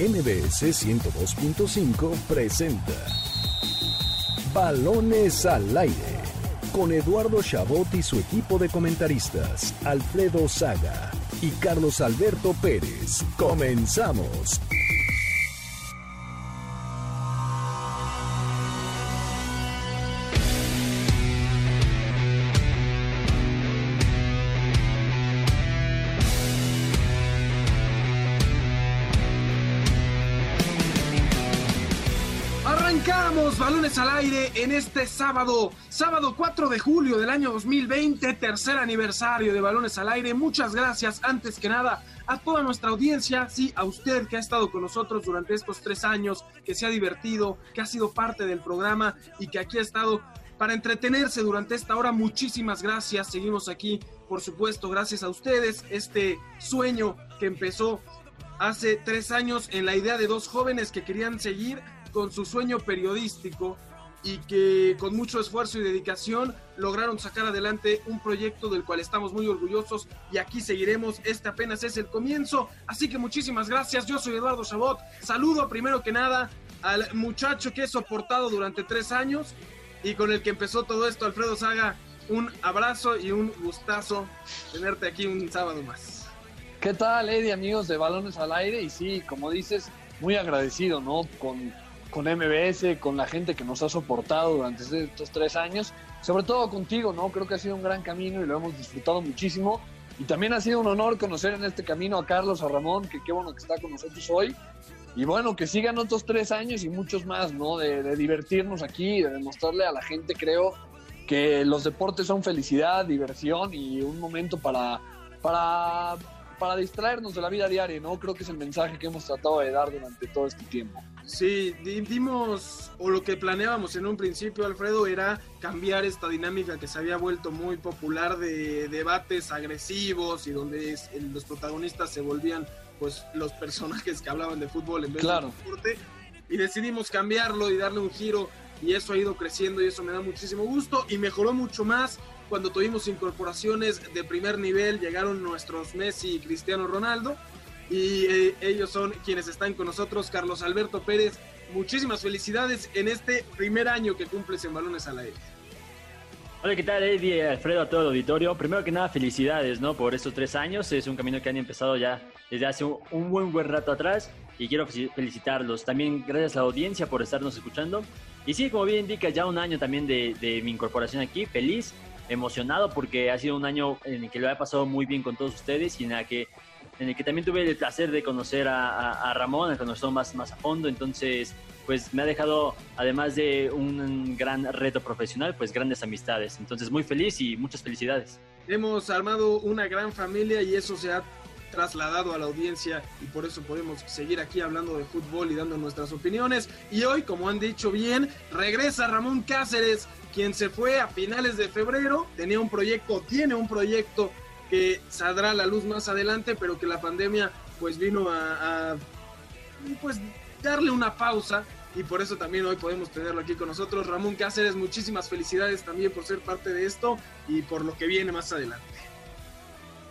MBS 102.5 presenta Balones al aire con Eduardo Chabot y su equipo de comentaristas, Alfredo Saga y Carlos Alberto Pérez. Comenzamos. Balones al aire en este sábado, sábado 4 de julio del año 2020, tercer aniversario de balones al aire. Muchas gracias antes que nada a toda nuestra audiencia, sí, a usted que ha estado con nosotros durante estos tres años, que se ha divertido, que ha sido parte del programa y que aquí ha estado para entretenerse durante esta hora. Muchísimas gracias. Seguimos aquí, por supuesto, gracias a ustedes. Este sueño que empezó hace tres años en la idea de dos jóvenes que querían seguir con su sueño periodístico y que con mucho esfuerzo y dedicación lograron sacar adelante un proyecto del cual estamos muy orgullosos y aquí seguiremos. Este apenas es el comienzo, así que muchísimas gracias. Yo soy Eduardo Chabot. Saludo primero que nada al muchacho que he soportado durante tres años y con el que empezó todo esto, Alfredo Saga. Un abrazo y un gustazo tenerte aquí un sábado más. ¿Qué tal, Eddie, amigos de Balones al Aire? Y sí, como dices, muy agradecido, ¿no? Con con MBS, con la gente que nos ha soportado durante estos tres años, sobre todo contigo, ¿no? Creo que ha sido un gran camino y lo hemos disfrutado muchísimo. Y también ha sido un honor conocer en este camino a Carlos, a Ramón, que qué bueno que está con nosotros hoy. Y bueno, que sigan otros tres años y muchos más, ¿no? De, de divertirnos aquí, de demostrarle a la gente, creo, que los deportes son felicidad, diversión y un momento para, para, para distraernos de la vida diaria, ¿no? Creo que es el mensaje que hemos tratado de dar durante todo este tiempo. Sí, dimos, o lo que planeábamos en un principio, Alfredo, era cambiar esta dinámica que se había vuelto muy popular de debates agresivos y donde los protagonistas se volvían pues los personajes que hablaban de fútbol en vez Claro. de deporte. Y decidimos cambiarlo y darle un giro y eso ha ido creciendo y eso me da muchísimo gusto y mejoró mucho más cuando tuvimos incorporaciones de primer nivel, llegaron nuestros Messi y Cristiano Ronaldo y eh, ellos son quienes están con nosotros, Carlos Alberto Pérez. Muchísimas felicidades en este primer año que cumples en Balones al Aire. Hola, ¿qué tal, Eddie? Alfredo, a todo el auditorio. Primero que nada, felicidades, ¿no? Por estos tres años. Es un camino que han empezado ya desde hace un, un buen, buen rato atrás y quiero felicitarlos. También gracias a la audiencia por estarnos escuchando. Y sí, como bien indica, ya un año también de, de mi incorporación aquí. Feliz, emocionado porque ha sido un año en el que lo he pasado muy bien con todos ustedes y en el que en el que también tuve el placer de conocer a, a, a Ramón, a conocer más, más a fondo, entonces pues me ha dejado, además de un gran reto profesional, pues grandes amistades, entonces muy feliz y muchas felicidades. Hemos armado una gran familia y eso se ha trasladado a la audiencia y por eso podemos seguir aquí hablando de fútbol y dando nuestras opiniones. Y hoy, como han dicho bien, regresa Ramón Cáceres, quien se fue a finales de febrero, tenía un proyecto, tiene un proyecto que saldrá a la luz más adelante, pero que la pandemia pues vino a, pues darle una pausa y por eso también hoy podemos tenerlo aquí con nosotros. Ramón Cáceres, muchísimas felicidades también por ser parte de esto y por lo que viene más adelante.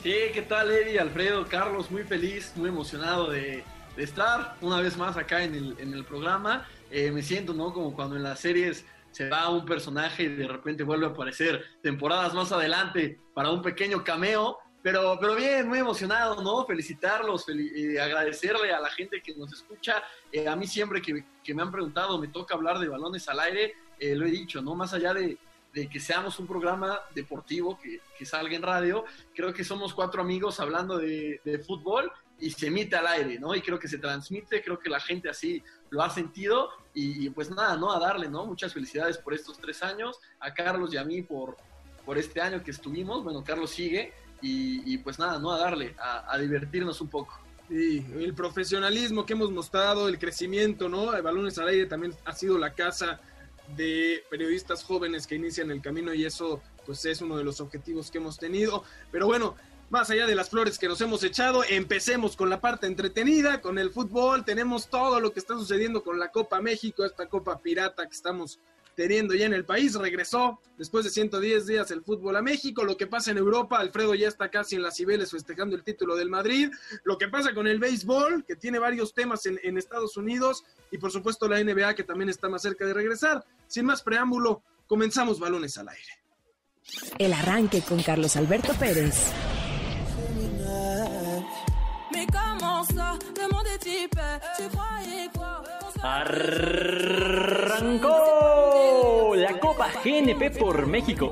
Sí, ¿qué tal Eddie, Alfredo, Carlos? Muy feliz, muy emocionado de, estar una vez más acá en el, en el programa. Eh, me siento, ¿no? Como cuando en las series se va un personaje y de repente vuelve a aparecer temporadas más adelante para un pequeño cameo. Pero, pero bien, muy emocionado, ¿no? Felicitarlos, fel eh, agradecerle a la gente que nos escucha. Eh, a mí siempre que, que, me han preguntado, me toca hablar de balones al aire, eh, lo he dicho, ¿no? Más allá de, de que seamos un programa deportivo que, que, salga en radio, creo que somos cuatro amigos hablando de, de fútbol y se emite al aire, ¿no? Y creo que se transmite, creo que la gente así lo ha sentido y, pues nada, ¿no? A darle, ¿no? Muchas felicidades por estos tres años, a Carlos y a mí por, por este año que estuvimos, bueno, Carlos sigue y, y pues nada, ¿no? A darle, a, a divertirnos un poco. Sí, el profesionalismo que hemos mostrado, el crecimiento, ¿no? El Balones al Aire también ha sido la casa de periodistas jóvenes que inician el camino y eso pues es uno de los objetivos que hemos tenido. Pero bueno, más allá de las flores que nos hemos echado, empecemos con la parte entretenida, con el fútbol. Tenemos todo lo que está sucediendo con la Copa México, esta Copa Pirata que estamos teniendo ya en el país. Regresó después de 110 días el fútbol a México. Lo que pasa en Europa, Alfredo ya está casi en las Cibeles festejando el título del Madrid. Lo que pasa con el béisbol, que tiene varios temas en, en Estados Unidos. Y por supuesto la NBA, que también está más cerca de regresar. Sin más preámbulo, comenzamos balones al aire. El arranque con Carlos Alberto Pérez. Arrancó la Copa GNP por México.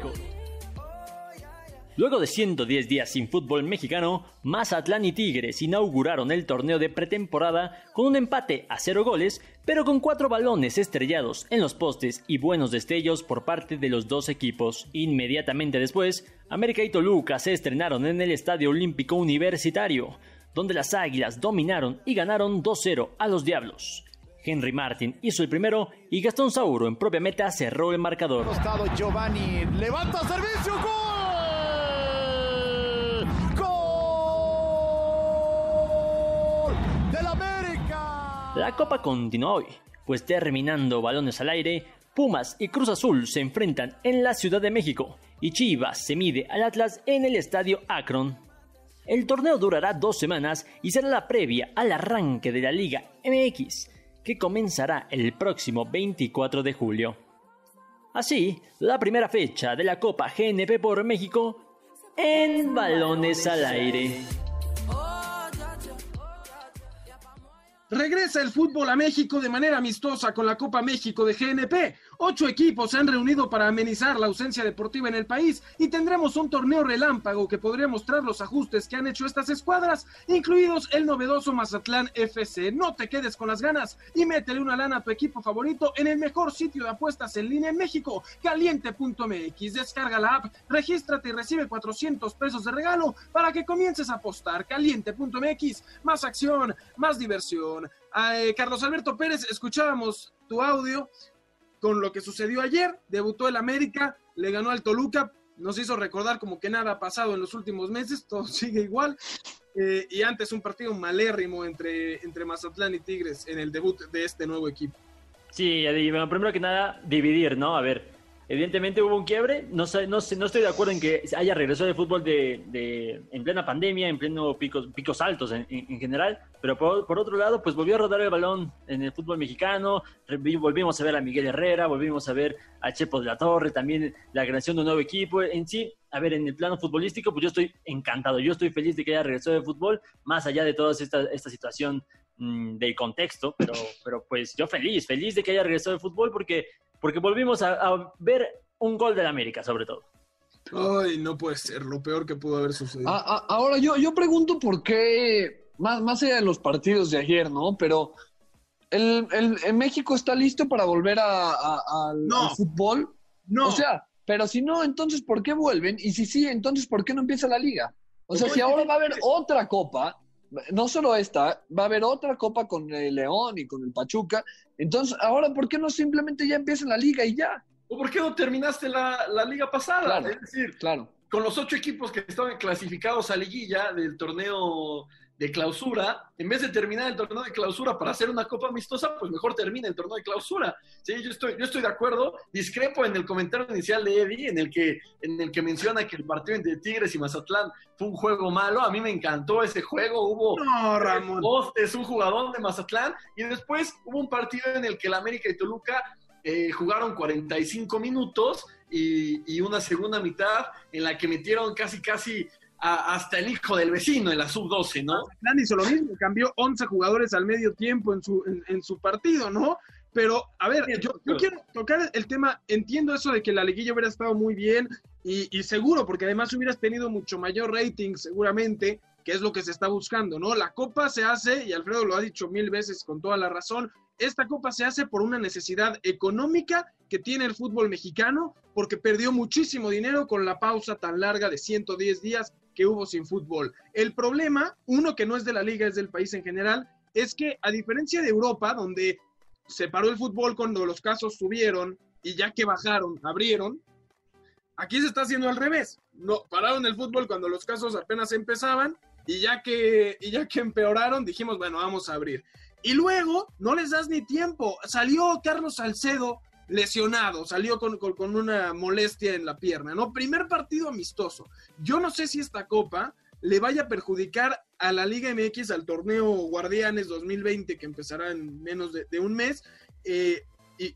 Luego de 110 días sin fútbol mexicano, Mazatlán y Tigres inauguraron el torneo de pretemporada con un empate a cero goles, pero con cuatro balones estrellados en los postes y buenos destellos por parte de los dos equipos. Inmediatamente después, América y Toluca se estrenaron en el Estadio Olímpico Universitario, donde las Águilas dominaron y ganaron 2-0 a los Diablos. Henry Martin hizo el primero y Gastón Sauro en propia meta cerró el marcador. Giovanni levanta servicio, gol. Gol del América. La copa continúa hoy, pues terminando balones al aire, Pumas y Cruz Azul se enfrentan en la Ciudad de México y Chivas se mide al Atlas en el Estadio Akron. El torneo durará dos semanas y será la previa al arranque de la Liga MX, que comenzará el próximo 24 de julio. Así, la primera fecha de la Copa GNP por México en balones al aire. Regresa el fútbol a México de manera amistosa con la Copa México de GNP. Ocho equipos se han reunido para amenizar la ausencia deportiva en el país y tendremos un torneo relámpago que podría mostrar los ajustes que han hecho estas escuadras, incluidos el novedoso Mazatlán FC. No te quedes con las ganas y métele una lana a tu equipo favorito en el mejor sitio de apuestas en línea en México, caliente.mx. Descarga la app, regístrate y recibe 400 pesos de regalo para que comiences a apostar. Caliente.mx, más acción, más diversión. Eh, Carlos Alberto Pérez, escuchábamos tu audio con lo que sucedió ayer. Debutó el América, le ganó al Toluca, nos hizo recordar como que nada ha pasado en los últimos meses, todo sigue igual. Eh, y antes un partido malérrimo entre, entre Mazatlán y Tigres en el debut de este nuevo equipo. Sí, bueno, primero que nada, dividir, ¿no? A ver, Evidentemente hubo un quiebre, no, no, no estoy de acuerdo en que haya regresado el fútbol de, en plena pandemia, en pleno picos, picos altos en, en, general, pero por, por, otro lado, pues volvió a rodar el balón en el fútbol mexicano, volvimos a ver a Miguel Herrera, volvimos a ver a Chepo de la Torre, también la creación de un nuevo equipo, en sí, a ver, en el plano futbolístico, pues yo estoy encantado, yo estoy feliz de que haya regresado el fútbol, más allá de toda esta, esta situación mmm, del contexto, pero, pero pues yo feliz, feliz de que haya regresado el fútbol porque porque volvimos a, a, ver un gol del América, sobre todo. Ay, no puede ser, lo peor que pudo haber sucedido. A, a, ahora, yo, yo pregunto por qué, más, más allá de los partidos de ayer, ¿no? Pero, ¿el, el, el México está listo para volver al, no, al fútbol? No. O sea, pero si no, entonces, ¿por qué vuelven? Y si sí, entonces, ¿por qué no empieza la liga? O sea, si ahora va a haber otra copa, no solo esta, va a haber otra copa con el León y con el Pachuca. Entonces, ahora, ¿por qué no simplemente ya empieza la liga y ya? ¿O por qué no terminaste la, la liga pasada? Claro, es decir, claro. con los ocho equipos que estaban clasificados a liguilla del torneo de clausura, en vez de terminar el torneo de clausura para hacer una copa amistosa, pues mejor termina el torneo de clausura. Sí, yo estoy, yo estoy de acuerdo, discrepo en el comentario inicial de Eddie, en el que, en el que menciona que el partido entre Tigres y Mazatlán fue un juego malo. A mí me encantó ese juego, hubo no, Ramón. postes, un jugador de Mazatlán, y después hubo un partido en el que el América y Toluca eh, jugaron 45 minutos y, y, una segunda mitad en la que metieron casi, casi a, hasta el hijo del vecino en la sub-12, ¿no? Mazatlán hizo lo mismo, cambió 11 jugadores al medio tiempo en su, en, en su partido, ¿no? Pero, a ver, yo, yo, quiero tocar el tema, entiendo eso de que la liguilla hubiera estado muy bien y, y, seguro, porque además hubieras tenido mucho mayor rating seguramente, que es lo que se está buscando, ¿no? La copa se hace, y Alfredo lo ha dicho mil veces con toda la razón, esta copa se hace por una necesidad económica que tiene el fútbol mexicano, porque perdió muchísimo dinero con la pausa tan larga de 110 días que hubo sin fútbol. El problema, uno que no es de la liga, es del país en general, es que a diferencia de Europa, donde se paró el fútbol cuando los casos subieron y ya que bajaron, abrieron, aquí se está haciendo al revés. No, pararon el fútbol cuando los casos apenas empezaban y ya que, y ya que empeoraron, dijimos, bueno, vamos a abrir. Y luego no les das ni tiempo. Salió Carlos Salcedo lesionado, salió con, con, una molestia en la pierna, ¿no? Primer partido amistoso. Yo no sé si esta copa le vaya a perjudicar a la Liga MX, al torneo Guardianes 2020, que empezará en menos de, un mes, eh, y,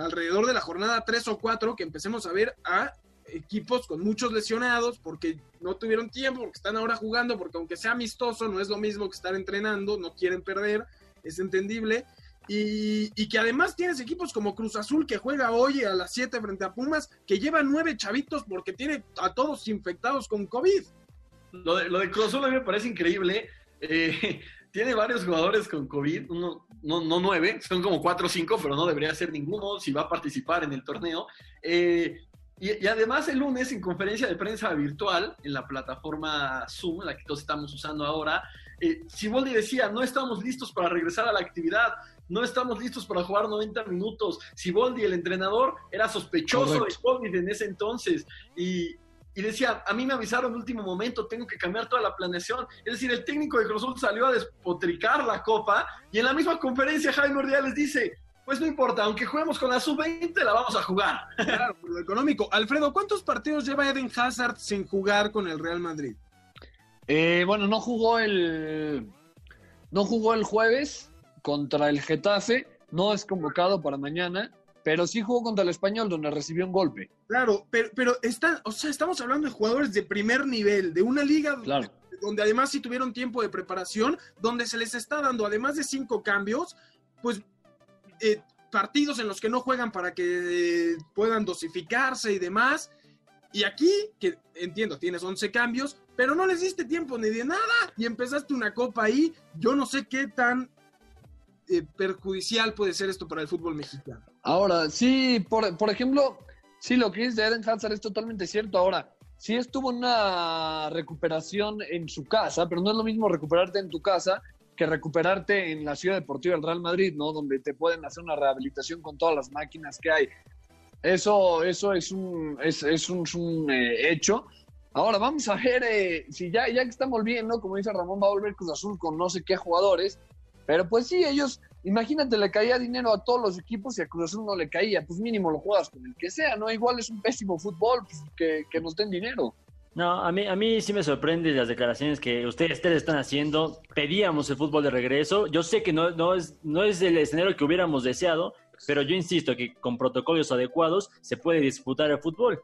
alrededor de la jornada 3 o 4, que empecemos a ver a equipos con muchos lesionados porque no tuvieron tiempo, porque están ahora jugando, porque aunque sea amistoso, no es lo mismo que estar entrenando, no quieren perder, es entendible. Y, que además tienes equipos como Cruz Azul que juega hoy a las 7 frente a Pumas, que lleva nueve chavitos porque tiene a todos infectados con COVID. Lo de, lo de Cruz Azul a mí me parece increíble. Eh, tiene varios jugadores con COVID, uno, no, no nueve, son como cuatro o cinco, pero no debería ser ninguno si va a participar en el torneo. Eh, y, y, además el lunes en conferencia de prensa virtual en la plataforma Zoom, la que todos estamos usando ahora, eh, Siboldi decía, no estamos listos para regresar a la actividad, no estamos listos para jugar 90 minutos. Siboldi, el entrenador, era sospechoso Correcto. de COVID en ese entonces y, y decía, a mí me avisaron en último momento, tengo que cambiar toda la planeación. Es decir, el técnico de Cruz Azul salió a despotricar la copa y en la misma conferencia Jaime Ordiales dice, pues no importa, aunque juguemos con la sub-20, la vamos a jugar. Claro, por lo económico. Alfredo, ¿cuántos partidos lleva Eden Hazard sin jugar con el Real Madrid? Eh, bueno, no jugó el. No jugó el jueves contra el Getafe, no es convocado para mañana, pero sí jugó contra el Español, donde recibió un golpe. Claro, pero, pero está, o sea, estamos hablando de jugadores de primer nivel, de una liga claro. donde, donde además sí tuvieron tiempo de preparación, donde se les está dando, además de cinco cambios, pues eh, partidos en los que no juegan para que eh, puedan dosificarse y demás. Y aquí, que entiendo, tienes 11 cambios, pero no les diste tiempo ni de nada y empezaste una copa ahí. Yo no sé qué tan eh, perjudicial puede ser esto para el fútbol mexicano. Ahora, sí, por, por ejemplo, sí, lo que de Eden Hazard es totalmente cierto. Ahora, sí estuvo una recuperación en su casa, pero no es lo mismo recuperarte en tu casa que recuperarte en la Ciudad Deportiva del Real Madrid, ¿no? Donde te pueden hacer una rehabilitación con todas las máquinas que hay. Eso, eso es un, es, es un, eh, hecho. Ahora vamos a ver eh, si ya, ya que estamos viendo, como dice Ramón, va a volver Cruz Azul con no sé qué jugadores. Pero pues sí, ellos, imagínate, le caía dinero a todos los equipos y a Cruz Azul no le caía. Pues mínimo lo juegas con el que sea, ¿no? Igual es un pésimo fútbol, pues que, nos den dinero. No, a mí, a mí sí me sorprende las declaraciones que ustedes, ustedes están haciendo. Pedíamos el fútbol de regreso. Yo sé que no, no, es, no es el escenario que hubiéramos deseado, pero yo insisto que con protocolos adecuados se puede disputar el fútbol.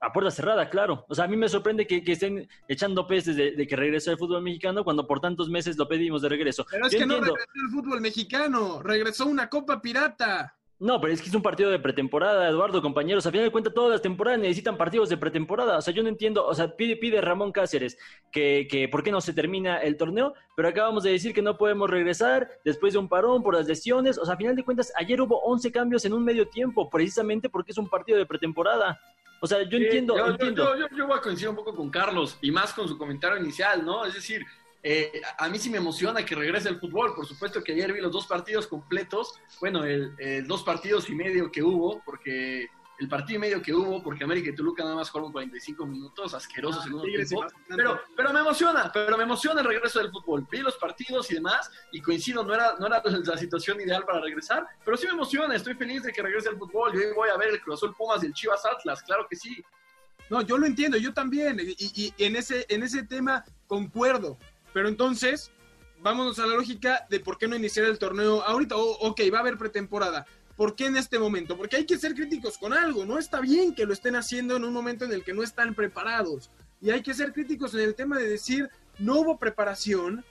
A puerta cerrada, claro. O sea, a mí me sorprende que, que estén echando pestes de, de, que regrese el fútbol mexicano cuando por tantos meses lo pedimos de regreso. Pero es yo que entiendo. no regresó el fútbol mexicano, regresó una Copa Pirata. No, pero es que es un partido de pretemporada, Eduardo, compañeros. A final de cuentas, todas las temporadas necesitan partidos de pretemporada. O sea, yo no entiendo. O sea, pide, pide Ramón Cáceres que, que por qué no se termina el torneo, pero acabamos de decir que no podemos regresar después de un parón por las lesiones. O sea, a final de cuentas, ayer hubo 11 cambios en un medio tiempo, precisamente porque es un partido de pretemporada. O sea, yo Sí, entiendo. Yo, entiendo. yo- yo- yo voy a coincidir un poco con Carlos y más con su comentario inicial, ¿no? Es decir, eh, a mí sí me emociona que regrese el fútbol. Por supuesto que ayer vi los dos partidos completos. Bueno, el, el dos partidos y medio que hubo, porque el partido y medio que hubo, porque América y Toluca nada más jugaron 45 minutos, asquerosos en un Tigres y tiempo. Pero, pero me emociona, pero me emociona el regreso del fútbol. Vi los partidos y demás, y coincido, no era, no era la situación ideal para regresar, pero sí me emociona, estoy feliz de que regrese el fútbol. Yo hoy voy a ver el Cruz Azul Pumas y el Chivas Atlas, claro que sí. No, yo lo entiendo, yo también. Y, y- y en, ese, en ese tema concuerdo. Pero entonces, vámonos a la lógica de por qué no iniciar el torneo ahorita. O, ok, va a haber pretemporada. ¿Por qué en este momento? Porque hay que ser críticos con algo. No está bien que lo estén haciendo en un momento en el que no están preparados. Y hay que ser críticos en el tema de decir, no hubo preparación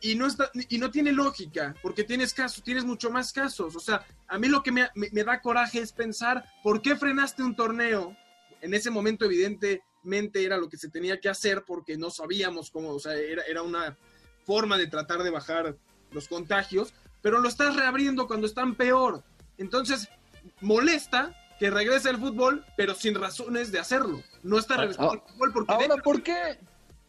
y, no, está, y no tiene lógica, porque tienes casos, tienes mucho más casos. O sea, a mí lo que me, da coraje es pensar, ¿por qué frenaste un torneo? En ese momento, evidentemente, era lo que se tenía que hacer porque no sabíamos cómo, o sea, era, era una forma de tratar de bajar los contagios, pero lo estás reabriendo cuando están peor. Entonces, molesta que regrese el fútbol, pero sin razones de hacerlo. No está regresando ah, el fútbol porque... Ahora, ¿por qué?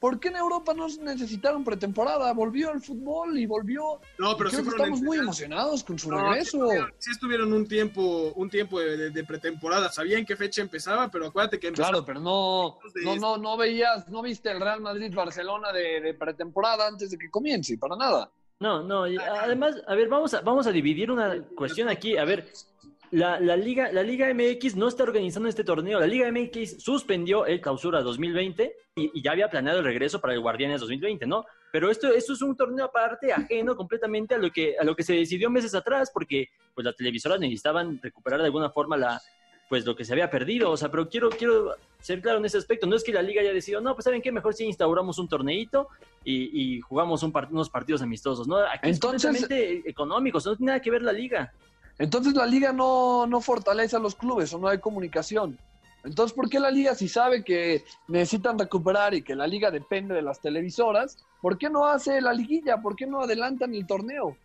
¿Por qué en Europa no necesitaron pretemporada? Volvió el fútbol y volvió. No, pero sí que estamos muy emocionados con su No, regreso. Sí estuvieron, sí estuvieron un tiempo, un tiempo de, de- de pretemporada. Sabían qué fecha empezaba, pero acuérdate que Claro, pero no, de no, no, no veías, no viste el Real Madrid-Barcelona de, de pretemporada antes de que comience, para nada. No, no, y además, a ver, vamos a, vamos a dividir una cuestión aquí. A ver, la, la, Liga, la Liga MX no está organizando este torneo. La Liga MX suspendió el clausura 2020 y, y, ya había planeado el regreso para el Guardianes 2020, ¿no? Pero esto, esto es un torneo aparte, ajeno completamente a lo, que, a lo que se decidió meses atrás, porque pues, las televisoras necesitaban recuperar de alguna forma la, pues, lo que se había perdido. O sea, pero quiero, quiero ser claro en ese aspecto. No es que la liga haya decidido, no, pues ¿saben qué? Mejor si instauramos un torneito y, y jugamos un part unos partidos amistosos, ¿no? Aquí Entonces, es completamente económicos, no tiene nada que ver la liga. Entonces la liga no, no fortalece a los clubes o no hay comunicación. Entonces, ¿por qué la liga si sabe que necesitan recuperar y que la liga depende de las televisoras? ¿Por qué no hace la liguilla? ¿Por qué no adelantan el torneo?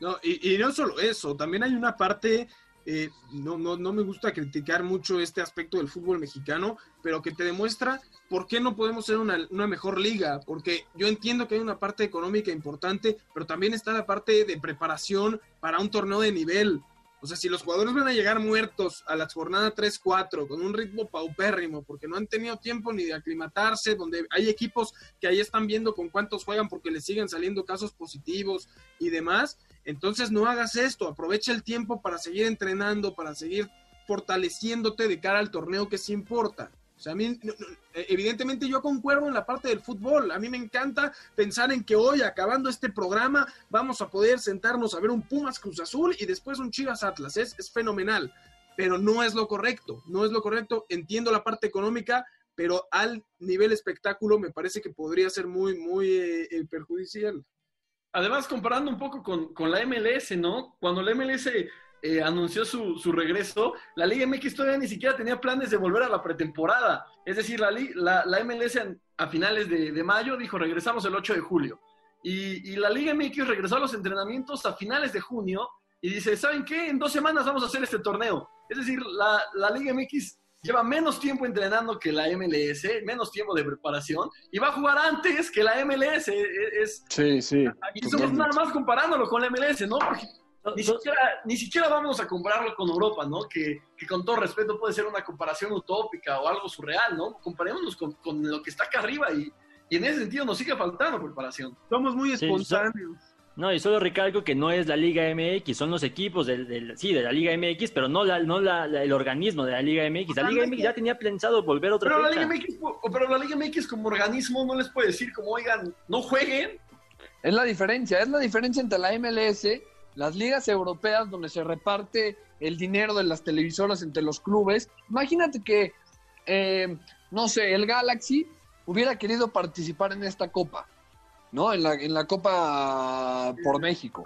No, y, y no solo eso, también hay una parte eh, no, no, no, me gusta criticar mucho este aspecto del fútbol mexicano, pero que te demuestra por qué no podemos ser una, una, mejor liga, porque yo entiendo que hay una parte económica importante, pero también está la parte de preparación para un torneo de nivel. O sea, si los jugadores van a llegar muertos a la jornada 3-4 con un ritmo paupérrimo, porque no han tenido tiempo ni de aclimatarse, donde hay equipos que ahí están viendo con cuántos juegan porque les siguen saliendo casos positivos y demás, entonces no hagas esto, aprovecha el tiempo para seguir entrenando, para seguir fortaleciéndote de cara al torneo que sí importa. O sea, a mí, evidentemente yo concuerdo en la parte del fútbol. A mí me encanta pensar en que hoy, acabando este programa, vamos a poder sentarnos a ver un Pumas Cruz Azul y después un Chivas Atlas. Es, es fenomenal, pero no es lo correcto. No es lo correcto. Entiendo la parte económica, pero al nivel espectáculo me parece que podría ser muy, muy eh, eh perjudicial. Además, comparando un poco con, con la MLS, ¿no? Cuando la MLS eh, anunció su, su, regreso, la Liga MX todavía ni siquiera tenía planes de volver a la pretemporada. Es decir, la, la, la MLS a finales de, de, mayo dijo regresamos el 8 de julio. Y, y, la Liga MX regresó a los entrenamientos a finales de junio y dice, ¿saben qué? En dos semanas vamos a hacer este torneo. Es decir, la, la Liga MX lleva menos tiempo entrenando que la MLS, menos tiempo de preparación, y va a jugar antes que la MLS. E, e, es, sí, sí. Y somos nada más comparándolo con la MLS, ¿no? Porque ni siquiera, ni siquiera vamos a compararlo con Europa, ¿no? Que, que, con todo respeto puede ser una comparación utópica o algo surreal, ¿no? Comparémonos con, con lo que está acá arriba y, y, en ese sentido nos sigue faltando preparación. Somos muy espontáneos. Sí, no, y solo recalco que no es la Liga MX, son los equipos del, del sí, de la Liga MX, pero no, la, no la, la, el organismo de la Liga MX. La Liga MX ya tenía pensado volver otra pero fecha. La Liga MX, pero la Liga MX como organismo no les puede decir como, oigan, no jueguen. Es la diferencia, es la diferencia entre la MLS, las ligas europeas donde se reparte el dinero de las televisoras entre los clubes. Imagínate que, eh, no sé, el Galaxy hubiera querido participar en esta copa ¿no? En la, en la Copa por México.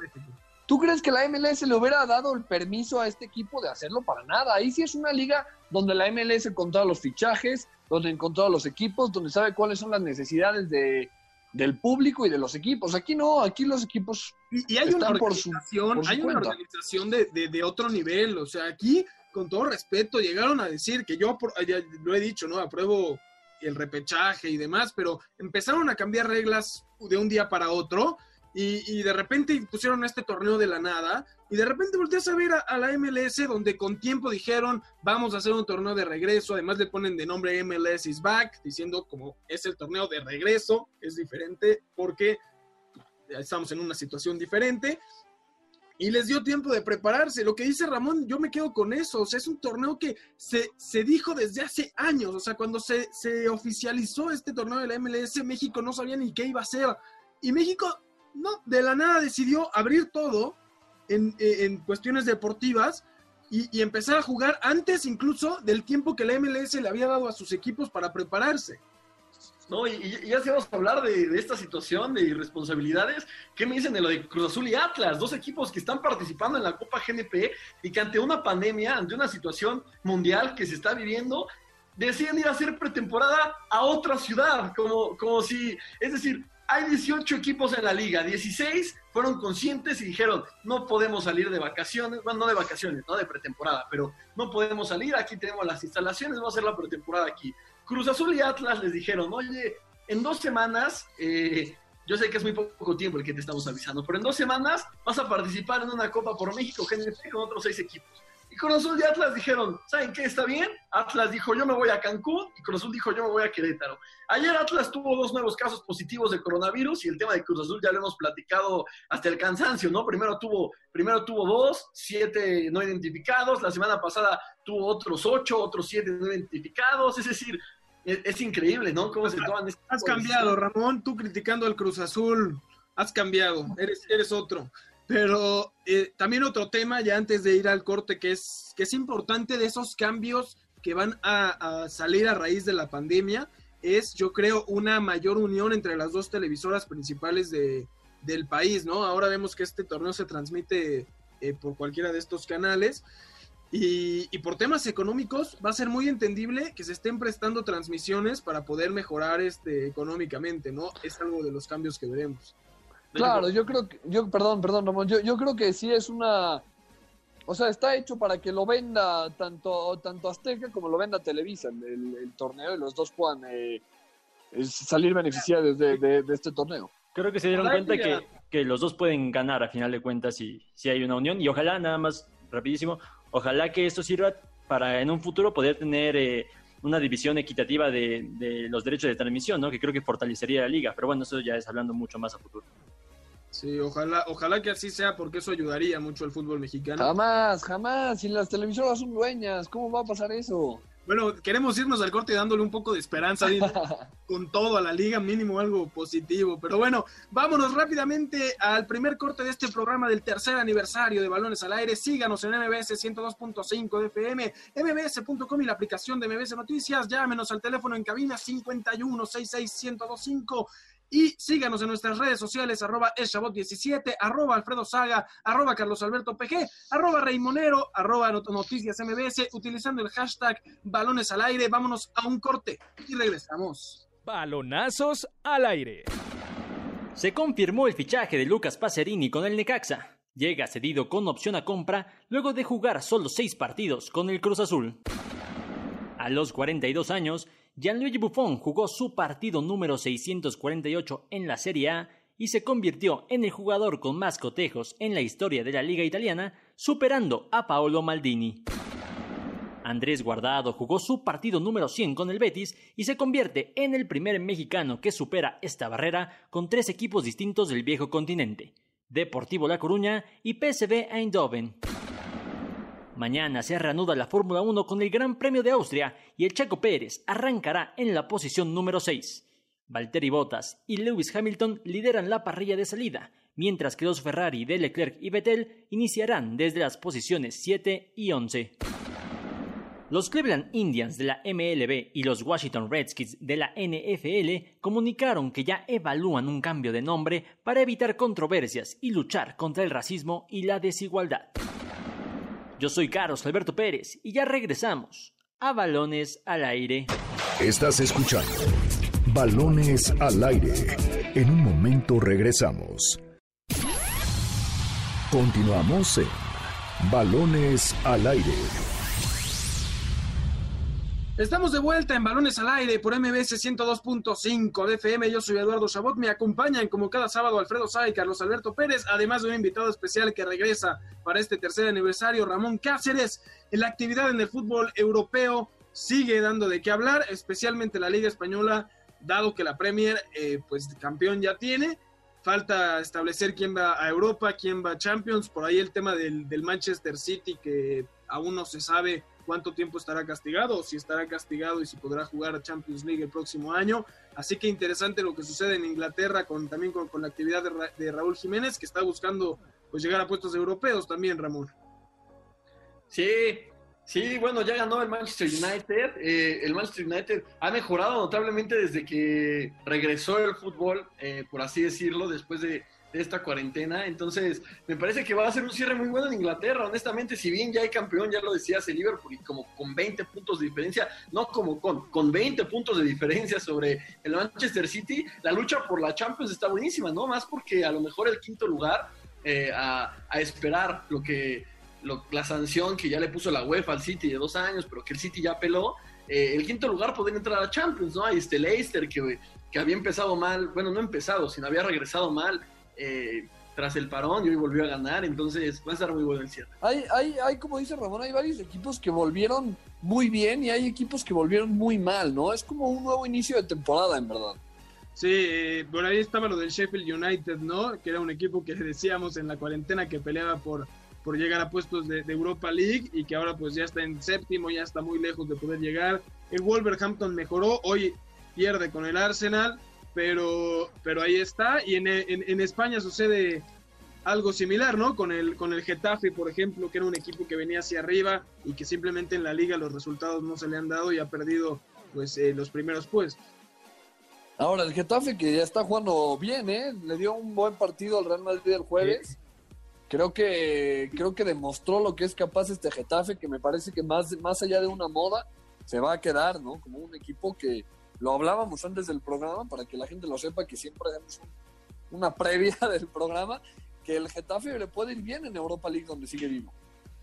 ¿Tú crees que la MLS le hubiera dado el permiso a este equipo de hacerlo para nada? Ahí sí es una liga donde la MLS controla los fichajes, donde controla los equipos, donde sabe cuáles son las necesidades de, del público y de los equipos. Aquí no, aquí los equipos y, y hay una organización, hay una organización de, de, de, otro nivel. O sea, aquí, con todo respeto, llegaron a decir que yo ya lo he dicho, ¿no? Apruebo el repechaje y demás, pero empezaron a cambiar reglas de un día para otro y, y de repente pusieron este torneo de la nada y de repente volteas a ver a, a, la MLS donde con tiempo dijeron vamos a hacer un torneo de regreso, además le ponen de nombre MLS is back, diciendo como es el torneo de regreso, es diferente porque estamos en una situación diferente y les dio tiempo de prepararse. Lo que dice Ramón, yo me quedo con eso. O sea, es un torneo que se, se dijo desde hace años. O sea, cuando se, se, oficializó este torneo de la MLS, México no sabía ni qué iba a hacer. Y México, no, de la nada decidió abrir todo en, en cuestiones deportivas y, empezar a jugar antes incluso del tiempo que la MLS le había dado a sus equipos para prepararse. ¿no? Y, y, ya si vamos a hablar de, de, esta situación de irresponsabilidades, ¿qué me dicen de lo de Cruz Azul y Atlas? Dos equipos que están participando en la Copa GNP y que ante una pandemia, ante una situación mundial que se está viviendo, deciden ir a hacer pretemporada a otra ciudad, como, como si, es decir, hay 18 equipos en la liga, 16 fueron conscientes y dijeron, no podemos salir de vacaciones, bueno, no de vacaciones, no de pretemporada, pero no podemos salir, aquí tenemos las instalaciones, vamos a hacer la pretemporada aquí. Cruz Azul y Atlas les dijeron, oye, en dos semanas, eh, yo sé que es muy poco tiempo el que te estamos avisando, pero en dos semanas vas a participar en una Copa por México GNP con otros seis equipos. Y Cruz Azul y Atlas dijeron, ¿saben qué? Está bien. Atlas dijo, yo me voy a Cancún y Cruz Azul dijo, yo me voy a Querétaro. Ayer Atlas tuvo dos nuevos casos positivos de coronavirus y el tema de Cruz Azul ya lo hemos platicado hasta el cansancio, ¿no? Primero tuvo, primero tuvo dos, siete no identificados, la semana pasada tuvo otros ocho, otros siete no identificados, es decir, es, es increíble, ¿no? Cómo se toman Has cambiado, Ramón, tú criticando al Cruz Azul, has cambiado, eres, eres otro. Pero eh, también otro tema, ya antes de ir al corte, que es, que es importante de esos cambios que van a, salir a raíz de la pandemia, es, yo creo, una mayor unión entre las dos televisoras principales de, del país, ¿no? Ahora vemos que este torneo se transmite eh, por cualquiera de estos canales. Y, y por temas económicos va a ser muy entendible que se estén prestando transmisiones para poder mejorar este económicamente, ¿no? Es algo de los cambios que veremos. Claro, yo creo que, yo, perdón, perdón, Ramón, yo, yo creo que sí es una, o sea, está hecho para que lo venda tanto, tanto Azteca como lo venda Televisa el, el- el torneo y los dos puedan eh, salir beneficiados de, de- de este torneo. Creo que se dieron cuenta que- que, que los dos pueden ganar a final de cuentas si, si hay una unión. Y ojalá, nada más rapidísimo, ojalá que esto sirva para en un futuro poder tener eh, una división equitativa de, de los derechos de transmisión, ¿no? Que creo que fortalecería la liga. Pero bueno, eso ya es hablando mucho más a futuro. Sí, ojalá, ojalá que así sea porque eso ayudaría mucho al fútbol mexicano. Jamás, jamás, si las televisoras son dueñas, ¿cómo va a pasar eso? Bueno, queremos irnos al corte dándole un poco de esperanza con todo a la liga, mínimo algo positivo. Pero bueno, vámonos rápidamente al primer corte de este programa del tercer aniversario de Balones al Aire. Síganos en MBS 102.5 de FM, mbs.com y la aplicación de MBS Noticias. Llámenos al teléfono en cabina 51 66 1025 y síganos en nuestras redes sociales, arroba eshabot17, arroba alfredo saga, arroba carlos alberto pg, arroba reymonero, arroba not- noticias mbs, utilizando el hashtag balones al aire. Vámonos a un corte y regresamos. Balonazos al aire. Se confirmó el fichaje de Lucas Pacerini con el Necaxa. Llega cedido con opción a compra luego de jugar solo seis partidos con el Cruz Azul. A los 42 años, Gianluigi Buffon jugó su partido número 648 en la Serie A y se convirtió en el jugador con más cotejos en la historia de la liga italiana, superando a Paolo Maldini. Andrés Guardado jugó su partido número 100 con el Betis y se convierte en el primer mexicano que supera esta barrera con tres equipos distintos del viejo continente, Deportivo La Coruña y PSV Eindhoven. Mañana se reanuda la Fórmula 1 con el Gran Premio de Austria y el Checo Pérez arrancará en la posición número 6. Valtteri Bottas y Lewis Hamilton lideran la parrilla de salida, mientras que los Ferrari de Leclerc y Vettel iniciarán desde las posiciones 7 y 11. Los Cleveland Indians de la MLB y los Washington Redskins de la NFL comunicaron que ya evalúan un cambio de nombre para evitar controversias y luchar contra el racismo y la desigualdad. Yo soy Carlos Alberto Pérez y ya regresamos a Balones al Aire. Estás escuchando Balones al aire. En un momento regresamos. Continuamos en Balones al aire. Estamos de vuelta en Balones al Aire por MBS 102.5 de FM. Yo soy Eduardo Chabot. Me acompañan como cada sábado Alfredo Sá y Carlos Alberto Pérez, además de un invitado especial que regresa para este tercer aniversario, Ramón Cáceres. La actividad en el fútbol europeo sigue dando de qué hablar, especialmente la Liga Española, dado que la Premier, eh, pues campeón ya tiene. Falta establecer quién va a Europa, quién va a Champions. Por ahí el tema del, del Manchester City, que aún no se sabe cuánto tiempo estará castigado, si estará castigado y si podrá jugar a Champions League el próximo año. Así que interesante lo que sucede en Inglaterra con también con, la actividad de, Ra de, Raúl Jiménez, que está buscando pues llegar a puestos europeos también, Ramón. Sí, sí, bueno, ya ganó el Manchester United. Eh, el Manchester United ha mejorado notablemente desde que regresó el fútbol, eh, por así decirlo, después de, de esta cuarentena. Entonces, me parece que va a ser un cierre muy bueno en Inglaterra. Honestamente, si bien ya hay campeón, ya lo decías, el Liverpool, y como con 20 puntos de diferencia, no como con, con 20 puntos de diferencia sobre el Manchester City, la lucha por la Champions está buenísima, ¿no? Más porque a lo mejor el quinto lugar, eh, a, esperar lo que la sanción que ya le puso la UEFA al City de dos años, pero que el City ya peló. Eh, el quinto lugar podría entrar a Champions, ¿no? Hay este Leicester que, que había empezado mal, bueno, no empezado, sino había regresado mal. Eh, tras el parón y hoy volvió a ganar, entonces va a estar muy bueno el cierre. Hay, hay, hay, como dice Ramón, hay varios equipos que volvieron muy bien y hay equipos que volvieron muy mal, ¿no? Es como un nuevo inicio de temporada, en verdad. Sí, eh, por ahí estaba lo del Sheffield United, ¿no? Que era un equipo que decíamos en la cuarentena que peleaba por, por llegar a puestos de, de, Europa League y que ahora pues ya está en séptimo, ya está muy lejos de poder llegar. El Wolverhampton mejoró, hoy pierde con el Arsenal, pero, pero ahí está. Y en, en, en España sucede algo similar, ¿no? Con el, con el Getafe, por ejemplo, que era un equipo que venía hacia arriba y que simplemente en la liga los resultados no se le han dado y ha perdido pues eh, los primeros puestos. Ahora, el Getafe que ya está jugando bien, ¿eh? Le dio un buen partido al Real Madrid el jueves. Sí. Creo que, creo que demostró lo que es capaz este Getafe, que me parece que más, más allá de una moda, se va a quedar, ¿no? Como un equipo que lo hablábamos antes del programa, para que la gente lo sepa, que siempre hacemos una previa del programa, que el Getafe le puede ir bien en Europa League, donde sigue vivo.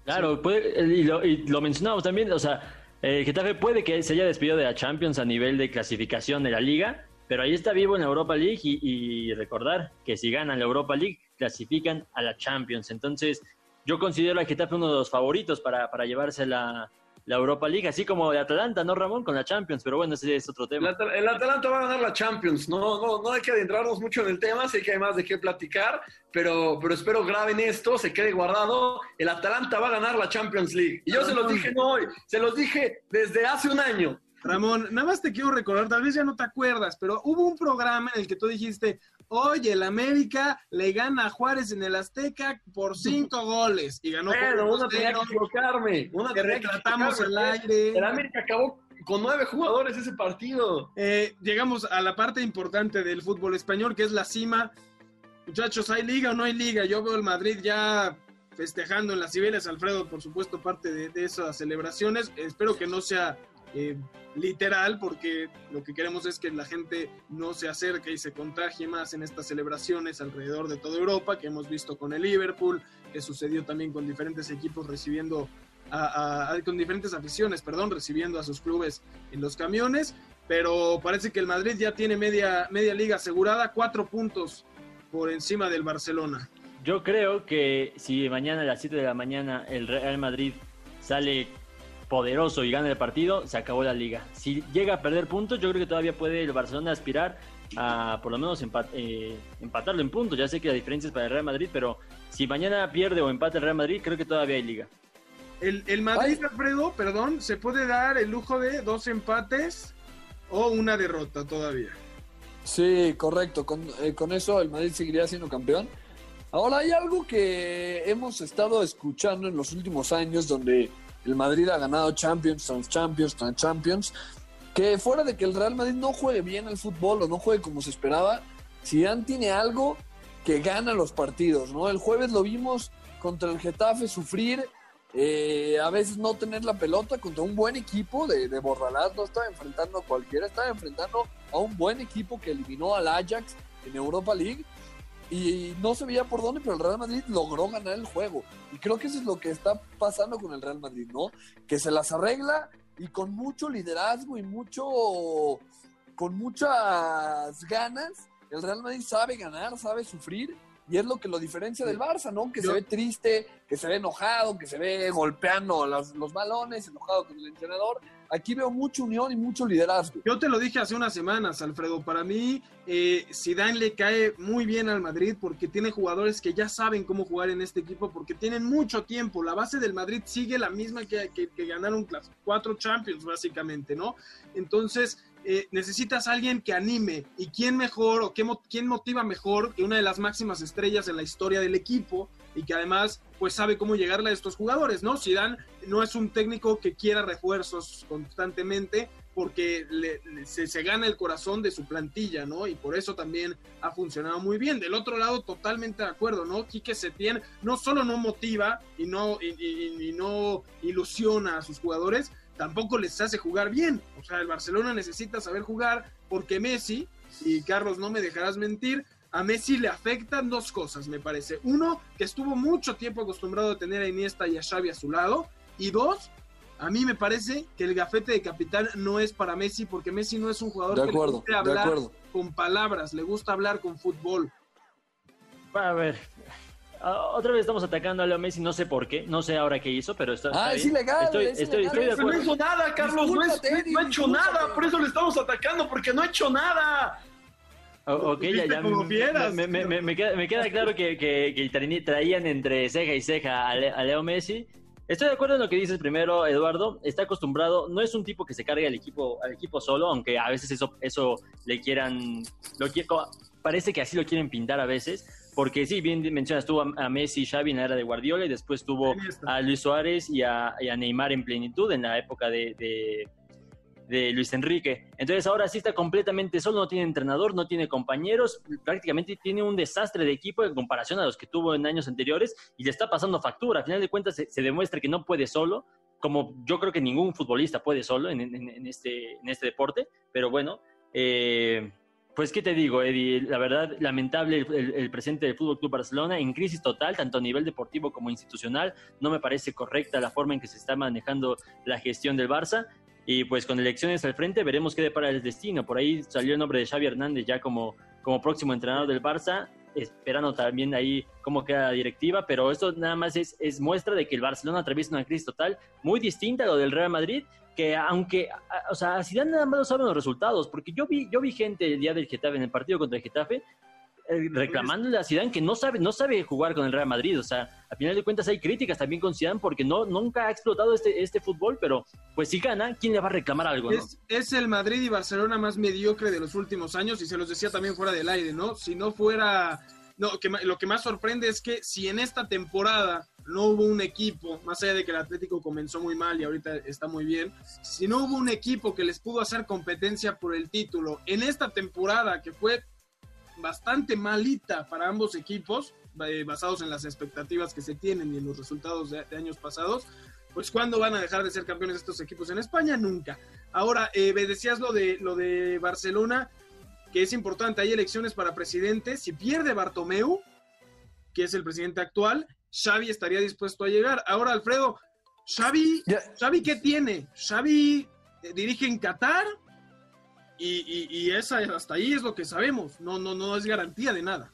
Claro, sí. puede, y, lo, y lo mencionamos también, o sea, el Getafe puede que se haya despedido de la Champions a nivel de clasificación de la liga, pero ahí está vivo en la Europa League y, y, recordar que si ganan la Europa League, clasifican a la Champions. Entonces, yo considero al Getafe uno de los favoritos para, para llevarse la, la, Europa League, así como de Atalanta, ¿no, Ramón? Con la Champions, pero bueno, ese es otro tema. El, el Atalanta va a ganar la Champions, no, no, no hay que adentrarnos mucho en el tema, sé que hay más de qué platicar, pero, pero espero graben esto, se quede guardado. El Atalanta va a ganar la Champions League. Y yo se los dije no hoy, se los dije desde hace un año. Ramón, nada más te quiero recordar, tal vez ya no te acuerdas, pero hubo un programa en el que tú dijiste, oye, el América le gana a Juárez en el Azteca por cinco goles y ganó por una tenía que equivocarme, una que retratamos al aire. El América acabó con nueve jugadores ese partido. Eh, llegamos a la parte importante del fútbol español, que es la cima. Muchachos, ¿hay liga o no hay liga? Yo veo el Madrid ya festejando en las Cibeles, Alfredo, por supuesto, parte de, de esas celebraciones. Espero que no sea eh, literal, porque lo que queremos es que la gente no se acerque y se contagie más en estas celebraciones alrededor de toda Europa, que hemos visto con el Liverpool, que sucedió también con diferentes equipos recibiendo, a, con diferentes aficiones, perdón, recibiendo a sus clubes en los camiones, pero parece que el Madrid ya tiene media, media liga asegurada, cuatro puntos por encima del Barcelona. Yo creo que si mañana a las 7 de la mañana el Real Madrid sale poderoso y gana el partido, se acabó la liga. Si llega a perder puntos, yo creo que todavía puede el Barcelona aspirar a por lo menos empat eh, empatarlo en puntos. Ya sé que la diferencia es para el Real Madrid, pero si mañana pierde o empata el Real Madrid, creo que todavía hay liga. El, el Madrid, Ay. Alfredo, perdón, se puede dar el lujo de dos empates o una derrota todavía. Sí, correcto. Con, eh, con eso el Madrid seguiría siendo campeón. Ahora hay algo que hemos estado escuchando en los últimos años donde el Madrid ha ganado Champions, tras Champions, tras Champions, que fuera de que el Real Madrid no juegue bien al fútbol o no juegue como se esperaba, Zidane tiene algo que gana los partidos, ¿no? El jueves lo vimos contra el Getafe sufrir, eh, a veces no tener la pelota contra un buen equipo de, de Borralás, no estaba enfrentando a cualquiera, estaba enfrentando a un buen equipo que eliminó al Ajax en Europa League y no se veía por dónde, pero el Real Madrid logró ganar el juego. Y creo que eso es lo que está pasando con el Real Madrid, ¿no? Que se las arregla y con mucho liderazgo y mucho, con muchas ganas, el Real Madrid sabe ganar, sabe sufrir. Y es lo que lo diferencia del Barça, ¿no? Que Yo... se ve triste, que se ve enojado, que se ve golpeando los, los balones, enojado con el entrenador aquí veo mucha unión y mucho liderazgo. Yo te lo dije hace unas semanas, Alfredo. Para mí, eh, Zidane le cae muy bien al Madrid porque tiene jugadores que ya saben cómo jugar en este equipo porque tienen mucho tiempo. La base del Madrid sigue la misma que, ganaron las cuatro Champions, básicamente, ¿no? Entonces, eh, necesitas alguien que anime. ¿Y quién mejor o qué, quién motiva mejor que una de las máximas estrellas en la historia del equipo? Y que además, pues sabe cómo llegarle a estos jugadores, ¿no? Zidane no es un técnico que quiera refuerzos constantemente porque se, se, gana el corazón de su plantilla, ¿no? Y por eso también ha funcionado muy bien. Del otro lado, totalmente de acuerdo, ¿no? Quique Setién no solo no motiva y no, y no ilusiona a sus jugadores, tampoco les hace jugar bien. O sea, el Barcelona necesita saber jugar porque Messi, y Carlos no me dejarás mentir, a Messi le afectan dos cosas, me parece. Uno, que estuvo mucho tiempo acostumbrado a tener a Iniesta y a Xavi a su lado. Y dos, a mí me parece que el gafete de capitán no es para Messi porque Messi no es un jugador de acuerdo, que le gusta hablar con palabras, le gusta hablar con fútbol. A ver, ah, otra vez estamos atacando a Leo Messi, no sé por qué, no sé ahora qué hizo, pero está, Ah, está es ilegal, Estoy, es estoy, ilegal. estoy de Pero no acuerdo. hizo nada, Carlos, no, es- no ha hecho nada, por eso le estamos atacando, porque no ha hecho nada. Ok, ya, ya. como fieras. Me, me- me- queda, me queda claro que, que- que traí- traían entre ceja y ceja a, Le- a Leo Messi. Estoy de acuerdo en lo que dices primero, Eduardo. Está acostumbrado, no es un tipo que se cargue al equipo, al equipo solo, aunque a veces eso, eso le quieran, lo parece que así lo quieren pintar a veces. Porque sí, bien mencionas, tuvo a, a Messi y Xavi en la era de Guardiola y después tuvo a Luis Suárez y a, y a Neymar en plenitud en la época de, de- de Luis Enrique. Entonces ahora sí está completamente solo, no tiene entrenador, no tiene compañeros, prácticamente tiene un desastre de equipo en comparación a los que tuvo en años anteriores y le está pasando factura. A final de cuentas se, demuestra que no puede solo, como yo creo que ningún futbolista puede solo en, este, este deporte, pero bueno. eh, pues, ¿qué te digo, Eddie? La verdad, lamentable el, el- el presente del Fútbol Club Barcelona, en crisis total, tanto a nivel deportivo como institucional. No me parece correcta la forma en que se está manejando la gestión del Barça. Y pues con elecciones al frente veremos qué depara el destino. Por ahí salió el nombre de Xavi Hernández ya como, como próximo entrenador del Barça, esperando también ahí cómo queda la directiva, pero esto nada más es, es muestra de que el Barcelona atraviesa una crisis total muy distinta a lo del Real Madrid, que aunque, o sea, a Zidane nada más lo saben los resultados, porque yo vi, yo vi gente el día del Getafe, en el partido contra el Getafe, reclamándole a Zidane que no sabe, no sabe jugar con el Real Madrid, o sea, a final de cuentas hay críticas también con Zidane porque no, nunca ha explotado este, este fútbol, pero pues si gana, ¿quién le va a reclamar algo? no? Es, es el Madrid y Barcelona más mediocre de los últimos años y se los decía también fuera del aire, ¿no? Si no fuera... No, que, lo que más sorprende es que si en esta temporada no hubo un equipo, más allá de que el Atlético comenzó muy mal y ahorita está muy bien, si no hubo un equipo que les pudo hacer competencia por el título en esta temporada que fue bastante malita para ambos equipos, eh, basados en las expectativas que se tienen y en los resultados de, de años pasados, pues ¿cuándo van a dejar de ser campeones estos equipos en España? Nunca. Ahora, eh, me decías lo de, lo de Barcelona, que es importante, hay elecciones para presidente, si pierde Bartomeu, que es el presidente actual, Xavi estaría dispuesto a llegar. Ahora, Alfredo, Xavi. Xavi ¿qué tiene? Xavi eh, dirige en Qatar y, y- y esa, hasta ahí es lo que sabemos, no, no, no es garantía de nada.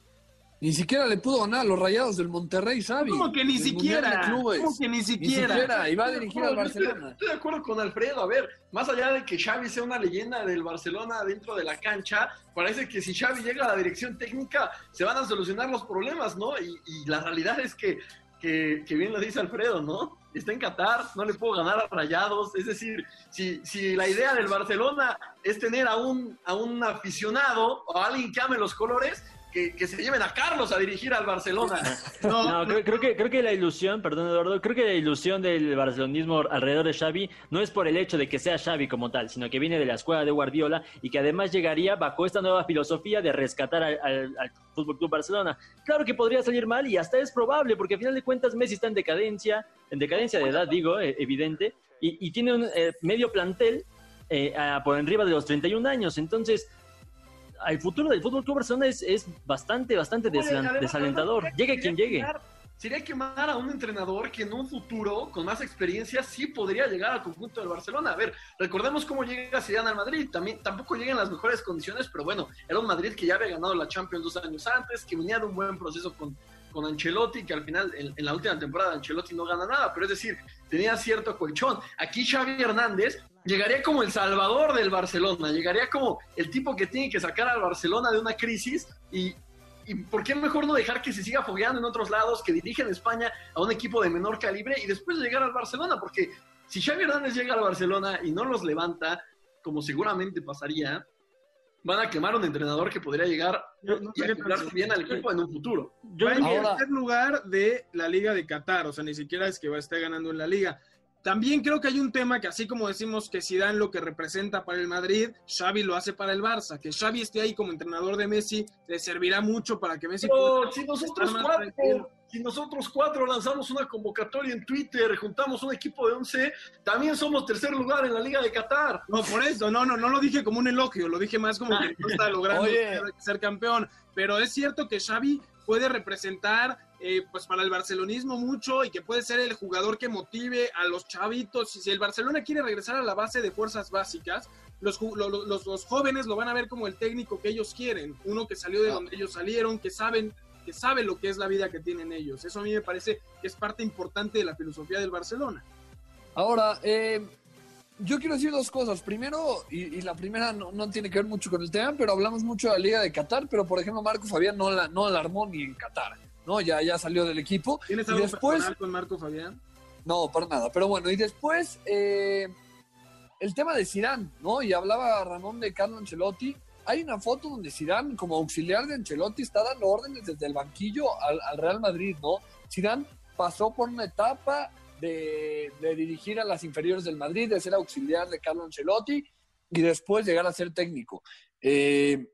Ni siquiera le pudo ganar a los rayados del Monterrey, Xavi. Como que ni siquiera, como que ni Ni siquiera. siquiera. Y va a dirigir al yo estoy- Barcelona. Estoy de acuerdo con Alfredo. A ver, más allá de que Xavi sea una leyenda del Barcelona dentro de la cancha, parece que si Xavi llega a la dirección técnica se van a solucionar los problemas, ¿no? Y, y la realidad es que, que, que bien lo dice Alfredo, ¿no? Está en Qatar, no le puedo ganar a Rayados. Es decir, si, si la idea del Barcelona es tener a un, a un aficionado o a alguien que ame los colores, que, que se lleven a Carlos a dirigir al Barcelona. No, creo, creo que, creo que la ilusión, perdón Eduardo, creo que la ilusión del barcelonismo alrededor de Xavi no es por el hecho de que sea Xavi como tal, sino que viene de la escuela de Guardiola y que además llegaría bajo esta nueva filosofía de rescatar al, al, al Fútbol Club Barcelona. Claro que podría salir mal y hasta es probable, porque al final de cuentas Messi está en decadencia, en decadencia de edad, digo, eh, evidente, y, y tiene un eh, medio plantel eh, a- por arriba de los 31 años, entonces el futuro del Fútbol Club Barcelona es, es bastante, bastante Oye, desalan- además, desalentador. además, Llegue quien llegue. quemar- Sería quemar a un entrenador que en un futuro, con más experiencia, sí podría llegar al conjunto del Barcelona. A ver, recordemos cómo llega Zidane al Madrid. También, tampoco llega en las mejores condiciones, pero bueno, era un Madrid que ya había ganado la Champions dos años antes, que venía de un buen proceso con, con Ancelotti, que al final, en, la última temporada, Ancelotti no gana nada, pero es decir, tenía cierto colchón. Aquí Xavi Hernández llegaría como el salvador del Barcelona, llegaría como el tipo que tiene que sacar al Barcelona de una crisis y, ¿por qué mejor no dejar que se siga fogueando en otros lados, que dirige en España a un equipo de menor calibre y después de llegar al Barcelona? Porque si Xavi Hernández llega al Barcelona y no los levanta, como seguramente pasaría, van a quemar a un entrenador que podría llegar No, no y acoplarse bien al equipo en un futuro. Yo va en tercer lugar de la Liga de Qatar, o sea, ni siquiera es que va a estar ganando en la Liga. También creo que hay un tema que así como decimos que Zidane lo que representa para el Madrid, Xavi lo hace para el Barça. Que Xavi esté ahí como entrenador de Messi le servirá mucho para que Messi pueda Pero si nosotros cuatro, si nosotros cuatro lanzamos una convocatoria en Twitter, juntamos un equipo de 11, también somos tercer lugar en la Liga de Qatar. No, por eso, no, no, no lo dije como un elogio, lo dije más como que no está logrando Oye. ser, campeón. Pero es cierto que Xavi puede representar, eh, pues para el barcelonismo mucho y que puede ser el jugador que motive a los chavitos. Si el Barcelona quiere regresar a la base de fuerzas básicas, los, los, los jóvenes lo van a ver como el técnico que ellos quieren, uno que salió de Ah. donde ellos salieron, que saben que sabe lo que es la vida que tienen ellos. Eso a mí me parece que es parte importante de la filosofía del Barcelona. Ahora, eh, yo quiero decir dos cosas. Primero, y, y la primera no, no, tiene que ver mucho con el tema, pero hablamos mucho de la Liga de Qatar, pero por ejemplo Marco Fabián no la, no la armó ni en Qatar, ¿no? Ya, ya salió del equipo. ¿Tienes y algo después, personal con Marco Fabián? No, para nada. Pero bueno, y después eh, el tema de Zidane, ¿no? Y hablaba Ramón de Carlo Ancelotti. Hay una foto donde Zidane, como auxiliar de Ancelotti, está dando órdenes desde el banquillo al, al Real Madrid, ¿no? Zidane pasó por una etapa de, dirigir a las inferiores del Madrid, de ser auxiliar de Carlo Ancelotti y después llegar a ser técnico. Eh,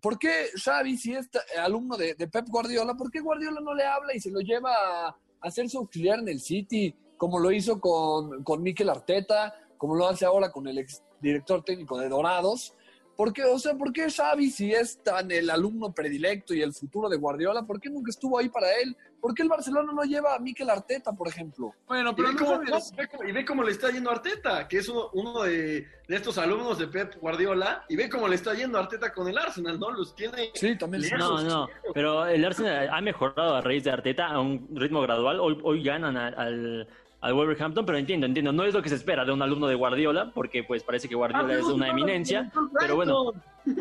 ¿Por qué Xavi, si es alumno de, de, Pep Guardiola, por qué Guardiola no le habla y se lo lleva a, a ser su auxiliar en el City, como lo hizo con, con Mikel Arteta, como lo hace ahora con el ex director técnico de Dorados? ¿Por qué, o sea, ¿por qué Xavi, si es tan el alumno predilecto y el futuro de Guardiola, por qué nunca estuvo ahí para él? ¿Por qué el Barcelona no lleva a Mikel Arteta, por ejemplo? Bueno, pero y ve, cómo, no, ve cómo, y ve cómo le está yendo a Arteta, que es uno, uno de, de, estos alumnos de Pep Guardiola, y ve cómo le está yendo a Arteta con el Arsenal, ¿no? Los tiene... Sí, también. No, no, pero el Arsenal ha mejorado a raíz de Arteta a un ritmo gradual. Hoy, hoy ganan al... al al Wolverhampton, pero entiendo, entiendo, no es lo que se espera de un alumno de Guardiola, porque pues parece que Guardiola ah, es una eminencia, pero bueno,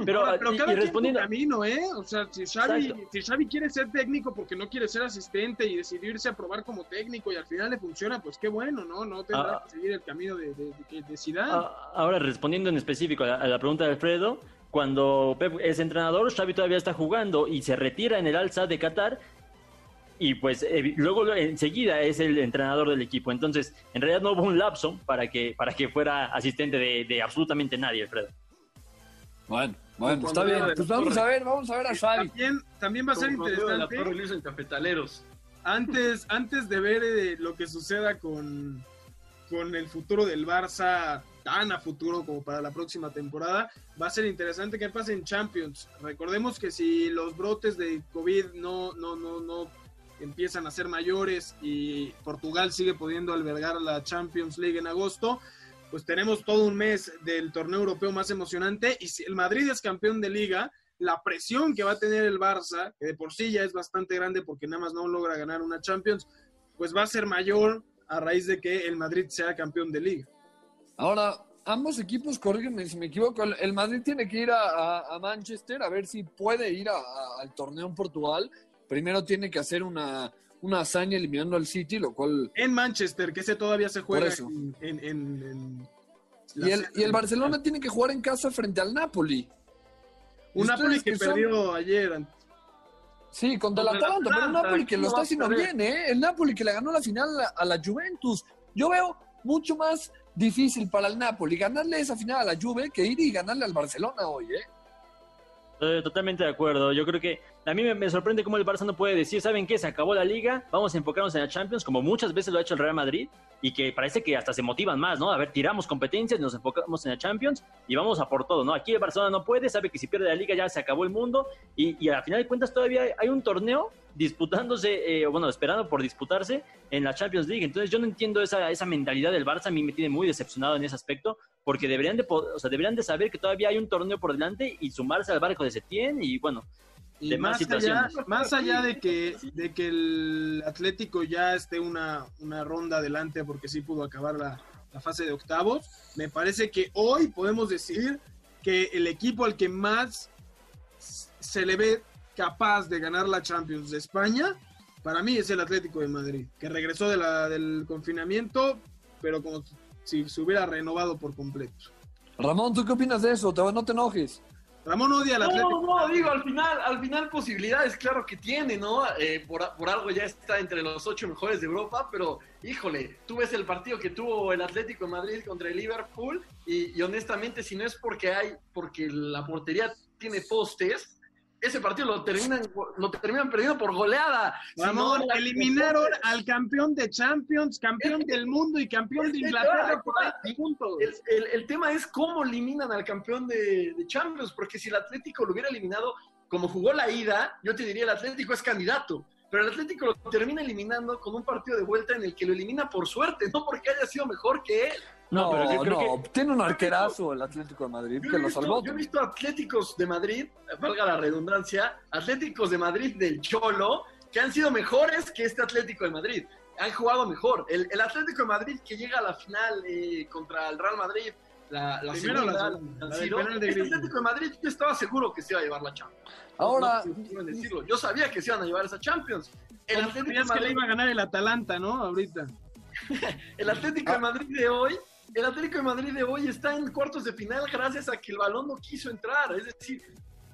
pero, Ahora, pero y, cada y respondiendo camino, ¿eh? O sea, si Xavi, si Xavi quiere ser técnico porque no quiere ser asistente y decidirse a probar como técnico y al final le funciona, pues qué bueno, ¿no? No tendrá ah, que seguir el camino de, de, de, de Zidane. Ah, ahora, respondiendo en específico a la, a la pregunta de Alfredo, cuando Pep es entrenador, Xavi todavía está jugando y se retira en el Alza de Qatar y pues eh, luego enseguida es el entrenador del equipo. Entonces, en realidad no hubo un lapso para que, para que fuera asistente de, de absolutamente nadie, Alfredo. Bueno, bueno, está bien. Pues vamos a ver, vamos a ver a Xavi. También, también va a ser interesante. en cafetaleros. Antes, antes de ver eh, lo que suceda con, con el futuro del Barça tan a futuro como para la próxima temporada, va a ser interesante que pase en Champions. Recordemos que si los brotes de COVID no, no, no, no empiezan a ser mayores y Portugal sigue pudiendo albergar la Champions League en agosto, pues tenemos todo un mes del torneo europeo más emocionante y si el Madrid es campeón de liga, la presión que va a tener el Barça, que de por sí ya es bastante grande porque nada más no logra ganar una Champions, pues va a ser mayor a raíz de que el Madrid sea campeón de liga. Ahora, ambos equipos, corrígeme si me equivoco, el Madrid tiene que ir a, Manchester a ver si puede ir al torneo en Portugal primero tiene que hacer una, una hazaña eliminando al City, lo cual... En Manchester, que ese todavía se juega en, en, en, en y, el, y el Barcelona tiene que jugar en casa frente al Napoli. Un Napoli que, que son... perdió ayer. Sí, contra el Atalanta, pero un Napoli que lo está haciendo bien, ¿eh? El Napoli que le ganó la final a la Juventus. Yo veo mucho más difícil para el Napoli ganarle esa final a la Juve que ir y ganarle al Barcelona hoy, ¿eh? Eh, totalmente de acuerdo. Yo creo que a mí me, me, sorprende cómo el Barça no puede decir, ¿saben qué? Se acabó la liga, vamos a enfocarnos en la Champions, como muchas veces lo ha hecho el Real Madrid, y que parece que hasta se motivan más, ¿no? A ver, tiramos competencias, nos enfocamos en la Champions y vamos a por todo, ¿no? Aquí el Barcelona no puede, sabe que si pierde la liga ya se acabó el mundo, y, y al final de cuentas todavía hay, un torneo disputándose, eh, bueno, esperando por disputarse en la Champions League. Entonces yo no entiendo esa, esa mentalidad del Barça, a mí me tiene muy decepcionado en ese aspecto, porque deberían de, o sea, deberían de saber que todavía hay un torneo por delante y sumarse al barco de Setién y bueno, y más allá, más allá de que, de que el Atlético ya esté una, una ronda adelante porque sí pudo acabar la, la, fase de octavos, me parece que hoy podemos decir que el equipo al que más se le ve capaz de ganar la Champions de España, para mí es el Atlético de Madrid, que regresó de la, del confinamiento, pero como si se hubiera renovado por completo. Ramón, ¿tú qué opinas de eso? No te enojes. Ramón odia al Atlético. No, no, digo, al final, al final posibilidades, claro que tiene, ¿no? Eh, por, por, algo ya está entre los ocho mejores de Europa, pero híjole, tú ves el partido que tuvo el Atlético de Madrid contra el Liverpool y, y honestamente, si no es porque hay, porque la portería tiene postes, ese partido lo terminan, lo terminan perdiendo por goleada. Si no, eliminaron al campeón de Champions, campeón el, del mundo y campeón de Inglaterra por puntos. El, el, el, tema es cómo eliminan al campeón de, de, Champions, porque si el Atlético lo hubiera eliminado como jugó la ida, yo te diría el Atlético es candidato. pero el Atlético lo termina eliminando con un partido de vuelta en el que lo elimina por suerte, no porque haya sido mejor que él. No, No, pero yo creo no, tiene un arquerazo el Atlético de Madrid Yo que he, lo visto, salvó. yo he visto Atléticos de Madrid, valga la redundancia, Atléticos de Madrid del Cholo, que han sido mejores que este Atlético de Madrid. Han jugado mejor. El, el Atlético de Madrid que llega a la final eh, contra el Real Madrid, la, la Primero segunda, la la de este. Atlético de Madrid yo estaba seguro que se iba a llevar la Champions. Ahora, No, no pueden decirlo. Yo sabía que se iban a llevar esa Champions. El Atlético de sabías que le Madrid iba a ganar el Atalanta, ¿no? Ahorita. El Atlético de Madrid de hoy, el Atlético de Madrid de hoy está en cuartos de final gracias a que el balón no quiso entrar. Es decir,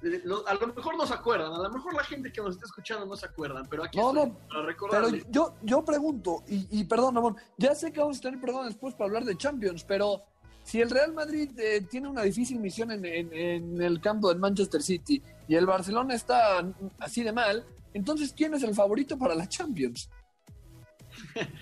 eh, a lo mejor no se acuerdan, a lo mejor la gente que nos está escuchando no se acuerdan, pero aquí No, estoy no, para pero recordarles. yo, yo pregunto, y, y perdón, Ramón, ya sé que vamos a tener perdón después para hablar de Champions, pero si el Real Madrid eh, tiene una difícil misión en, en- en el campo del Manchester City y el Barcelona está así de mal, entonces ¿quién es el favorito para la Champions?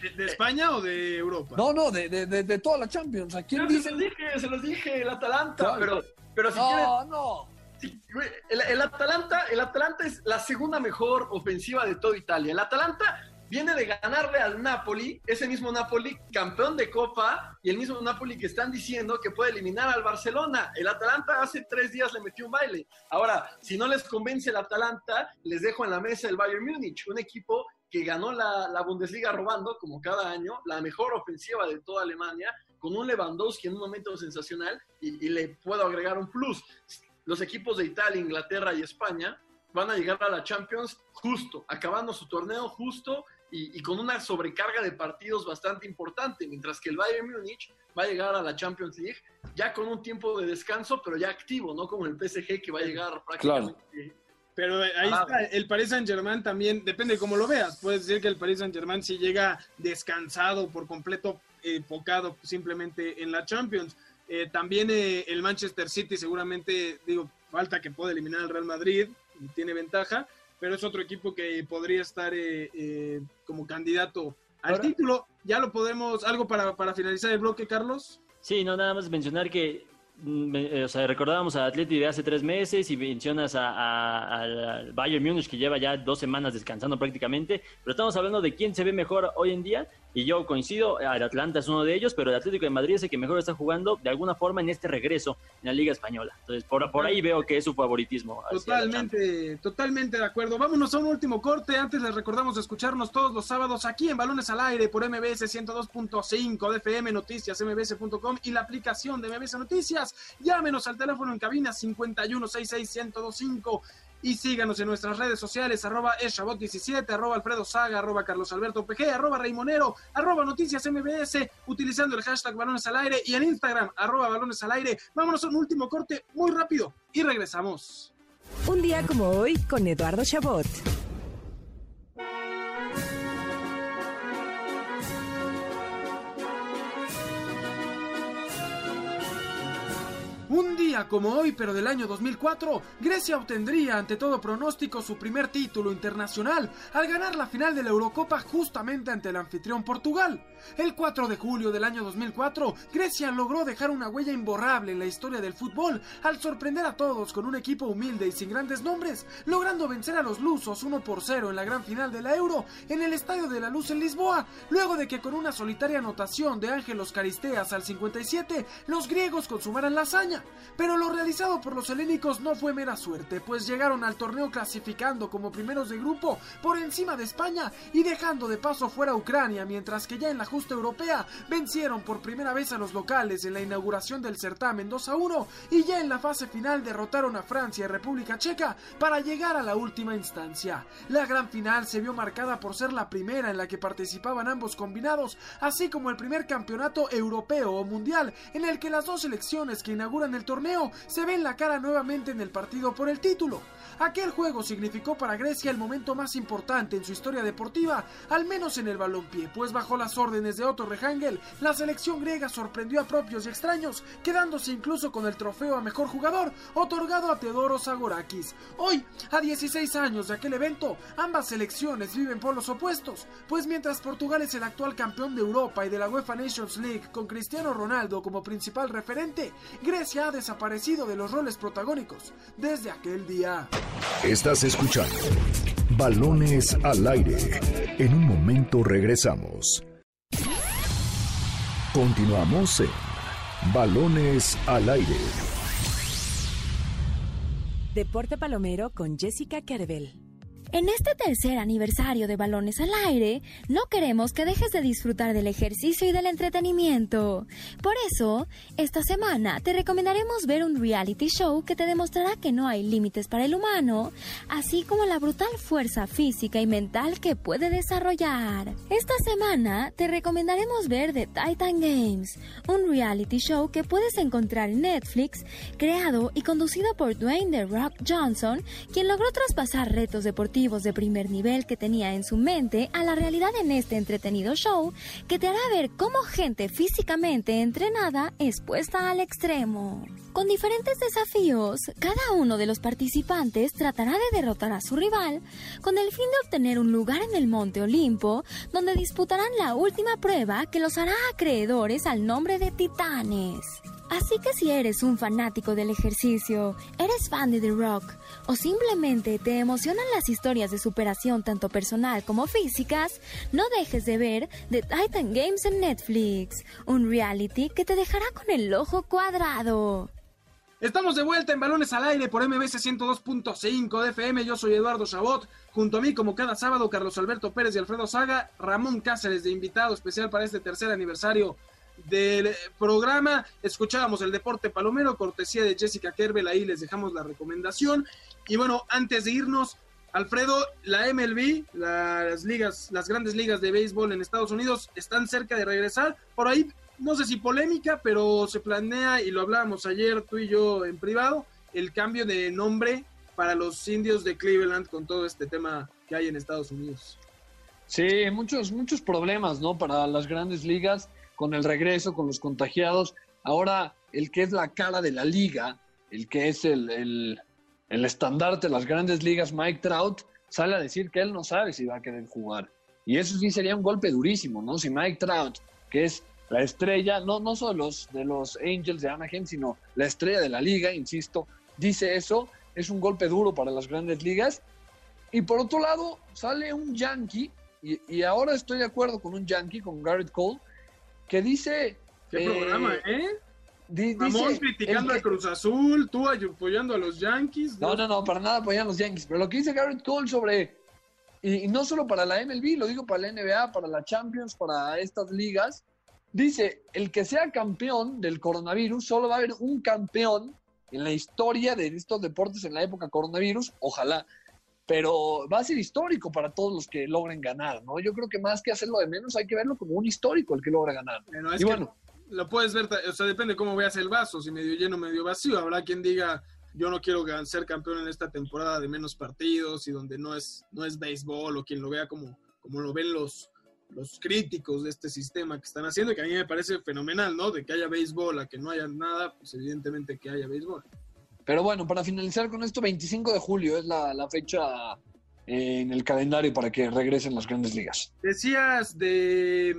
¿De, de España o de Europa? No, no, de, de, de, de toda la Champions. ¿A quién se dicen? los dije, se los dije, el Atalanta, Claro. pero, pero si quieren, No, no. Sí, el, el Atalanta, el Atalanta es la segunda mejor ofensiva de toda Italia. El Atalanta viene de ganarle al Napoli, ese mismo Napoli campeón de Copa y el mismo Napoli que están diciendo que puede eliminar al Barcelona. El Atalanta hace tres días le metió un baile. Ahora, si no les convence el Atalanta, les dejo en la mesa el Bayern Múnich, un equipo que ganó la, la Bundesliga robando, como cada año, la mejor ofensiva de toda Alemania, con un Lewandowski en un momento sensacional y, y le puedo agregar un plus los equipos de Italia, Inglaterra y España van a llegar a la Champions justo, acabando su torneo justo y, y con una sobrecarga de partidos bastante importante, mientras que el Bayern Múnich va a llegar a la Champions League ya con un tiempo de descanso, pero ya activo, no como el PSG que va a llegar prácticamente. Pero eh, ahí Ah. está, el Paris Saint Germain también, depende de cómo lo veas. Puedes decir que el Paris Saint Germain sí llega descansado por completo, eh, enfocado simplemente en la Champions. Eh, también eh, el Manchester City seguramente, digo, falta que pueda eliminar al Real Madrid, y tiene ventaja, pero es otro equipo que podría estar eh, eh, como candidato al Ahora- título. Ya lo podemos, algo para, para finalizar el bloque, Carlos. Sí, no, nada más mencionar que, eh, o sea, recordábamos a Atleti de hace tres meses y mencionas a, a- al Bayern Múnich que lleva ya dos semanas descansando prácticamente, pero estamos hablando de quién se ve mejor hoy en día y yo coincido, el Atlanta es uno de ellos, pero el Atlético de Madrid es el que mejor está jugando de alguna forma en este regreso en la Liga Española. Entonces, por, por ahí veo que es su favoritismo. Totalmente, totalmente de acuerdo. Vámonos a un último corte. Antes les recordamos escucharnos todos los sábados aquí en Balones al Aire por MBS 102.5 de FM Noticias, mbs.com y la aplicación de MBS Noticias. Llámenos al teléfono en cabina 51661025 y síganos en nuestras redes sociales, arroba eshabot17, arroba alfredo saga, arroba carlos alberto pg, arroba raimonero, arroba noticias mbs, utilizando el hashtag balones al aire y en Instagram, arroba balones al aire. Vámonos a un último corte muy rápido y regresamos. Un día como hoy con Eduardo Chabot. Un día como hoy, pero del año 2004, Grecia obtendría ante todo pronóstico su primer título internacional al ganar la final de la Eurocopa justamente ante el anfitrión Portugal. El 4 de julio del año 2004, Grecia logró dejar una huella imborrable en la historia del fútbol al sorprender a todos con un equipo humilde y sin grandes nombres, logrando vencer a los lusos 1 por 0 en la gran final de la Euro en el Estadio de la Luz en Lisboa, luego de que con una solitaria anotación de Ángelos Caristeas al 57, los griegos consumaran la hazaña. Pero lo realizado por los helénicos no fue mera suerte, pues llegaron al torneo clasificando como primeros de grupo por encima de España y dejando de paso fuera a Ucrania, mientras que ya en la justa europea vencieron por primera vez a los locales en la inauguración del certamen 2 a 1 y ya en la fase final derrotaron a Francia y República Checa para llegar a la última instancia. La gran final se vio marcada por ser la primera en la que participaban ambos combinados, así como el primer campeonato europeo o mundial en el que las dos selecciones que inauguran el torneo se ven la cara nuevamente en el partido por el título. Aquel juego significó para Grecia el momento más importante en su historia deportiva, al menos en el balompié, pues bajo las órdenes de Otto Rehangel, la selección griega sorprendió a propios y extraños, quedándose incluso con el trofeo a mejor jugador, otorgado a Teodoros Zagorakis. Hoy, a 16 años de aquel evento, ambas selecciones viven polos opuestos, pues mientras Portugal es el actual campeón de Europa y de la UEFA Nations League con Cristiano Ronaldo como principal referente, Grecia ha desaparecido de los roles protagónicos desde aquel día. Estás escuchando Balones al aire. En un momento regresamos. Continuamos en Balones al aire. Deporte Palomero con Jessica Kerbel. En este tercer aniversario de Balones al Aire, no queremos que dejes de disfrutar del ejercicio y del entretenimiento. Por eso, esta semana te recomendaremos ver un reality show que te demostrará que no hay límites para el humano, así como la brutal fuerza física y mental que puede desarrollar. Esta semana te recomendaremos ver The Titan Games, un reality show que puedes encontrar en Netflix, creado y conducido por Dwayne The Rock Johnson, quien logró traspasar retos deportivos de primer nivel que tenía en su mente a la realidad en este entretenido show que te hará ver cómo gente físicamente entrenada es puesta al extremo. Con diferentes desafíos, cada uno de los participantes tratará de derrotar a su rival con el fin de obtener un lugar en el Monte Olimpo, donde disputarán la última prueba que los hará acreedores al nombre de titanes. Así que si eres un fanático del ejercicio, eres fan de The Rock o simplemente te emocionan las historias de superación tanto personal como físicas, no dejes de ver The Titan Games en Netflix, un reality que te dejará con el ojo cuadrado. Estamos de vuelta en Balones al Aire por MBC 102.5 de FM. Yo soy Eduardo Chabot. Junto a mí, como cada sábado, Carlos Alberto Pérez y Alfredo Saga. Ramón Cáceres de invitado especial para este tercer aniversario del programa. Escuchábamos el deporte palomero, cortesía de Jessica Kerbel. Ahí les dejamos la recomendación. Y bueno, antes de irnos, Alfredo, la MLB, las ligas, las grandes ligas de béisbol en Estados Unidos están cerca de regresar. Por ahí, no sé si polémica, pero se planea, y lo hablábamos ayer tú y yo en privado, el cambio de nombre para los indios de Cleveland con todo este tema que hay en Estados Unidos. Sí, muchos, muchos problemas, ¿no? Para las grandes ligas con el regreso, con los contagiados. Ahora, el que es la cara de la liga, el que es el, el, estandarte de las grandes ligas, Mike Trout, sale a decir que él no sabe si va a querer jugar. Y eso sí sería un golpe durísimo, ¿no? Si Mike Trout, que es la estrella, no, no solo los, de los Angels de Anaheim, sino la estrella de la liga, insisto, dice eso, es un golpe duro para las grandes ligas. Y por otro lado, sale un Yankee, y, y ahora estoy de acuerdo con un Yankee, con Garrett Cole, que dice... ¿Qué programa, eh? Criticando a Cruz Azul, tú apoyando a los Yankees. No, no, no, para nada apoyando a los Yankees. Pero lo que dice Garrett Cole sobre, y, no solo para la MLB, lo digo para la NBA, para la Champions, para estas ligas, dice, el que sea campeón del coronavirus, solo va a haber un campeón en la historia de estos deportes en la época coronavirus, ojalá, pero va a ser histórico para todos los que logren ganar, ¿no? Yo creo que más que hacerlo de menos, hay que verlo como un histórico el que logra ganar. y bueno, lo puedes ver, o sea, depende cómo veas el vaso, si medio lleno, medio vacío. Habrá quien diga, yo no quiero ser campeón en esta temporada de menos partidos y donde no es, no es béisbol o quien lo vea como, como lo ven los, los críticos de este sistema que están haciendo, que a mí me parece fenomenal, ¿no? De que haya béisbol a que no haya nada, pues evidentemente que haya béisbol. Pero bueno, para finalizar con esto, 25 de julio es la, fecha eh, en el calendario para que regresen las grandes ligas. Decías de,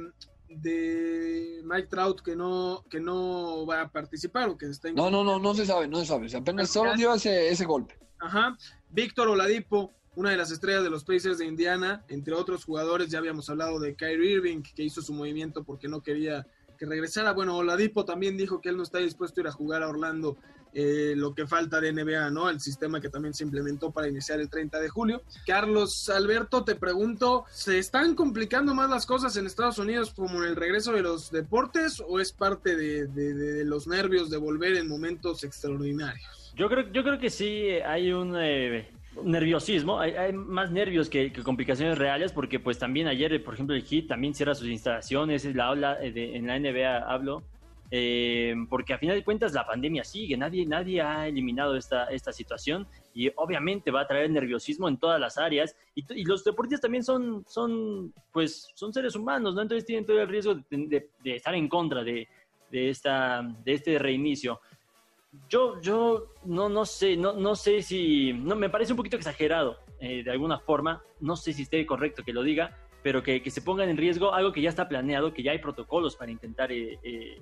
de Mike Trout que no, que no va a participar o que está en... No, no, no, no se sabe, no se sabe. Apenas solo dio ese, ese golpe. Ajá. Víctor Oladipo, una de las estrellas de los Pacers de Indiana, entre otros jugadores, ya habíamos hablado de Kyrie Irving, que hizo su movimiento porque no quería que regresara. Bueno, Oladipo también dijo que él no está dispuesto a ir a jugar a Orlando eh, lo que falta de NBA, ¿no? El sistema que también se implementó para iniciar el 30 de julio. Carlos Alberto, te pregunto, ¿se están complicando más las cosas en Estados Unidos como en el regreso de los deportes o es parte de, los nervios de volver en momentos extraordinarios? Yo creo, yo creo que sí hay un... Eh, nerviosismo, hay, más nervios que, complicaciones reales porque pues también ayer, por ejemplo, el HIT también cierra sus instalaciones, la habla de, en la NBA hablo, eh, porque a final de cuentas la pandemia sigue, nadie, nadie ha eliminado esta, esta situación y obviamente va a traer nerviosismo en todas las áreas y, los deportistas también son, son, pues, son seres humanos, ¿no? Entonces tienen todo el riesgo de, estar en contra de, de, esta, de este reinicio. Yo, yo no, no sé, no, no sé si, no, me parece un poquito exagerado eh, de alguna forma, no sé si esté correcto que lo diga, pero que, que, se pongan en riesgo algo que ya está planeado, que ya hay protocolos para intentar eh, eh,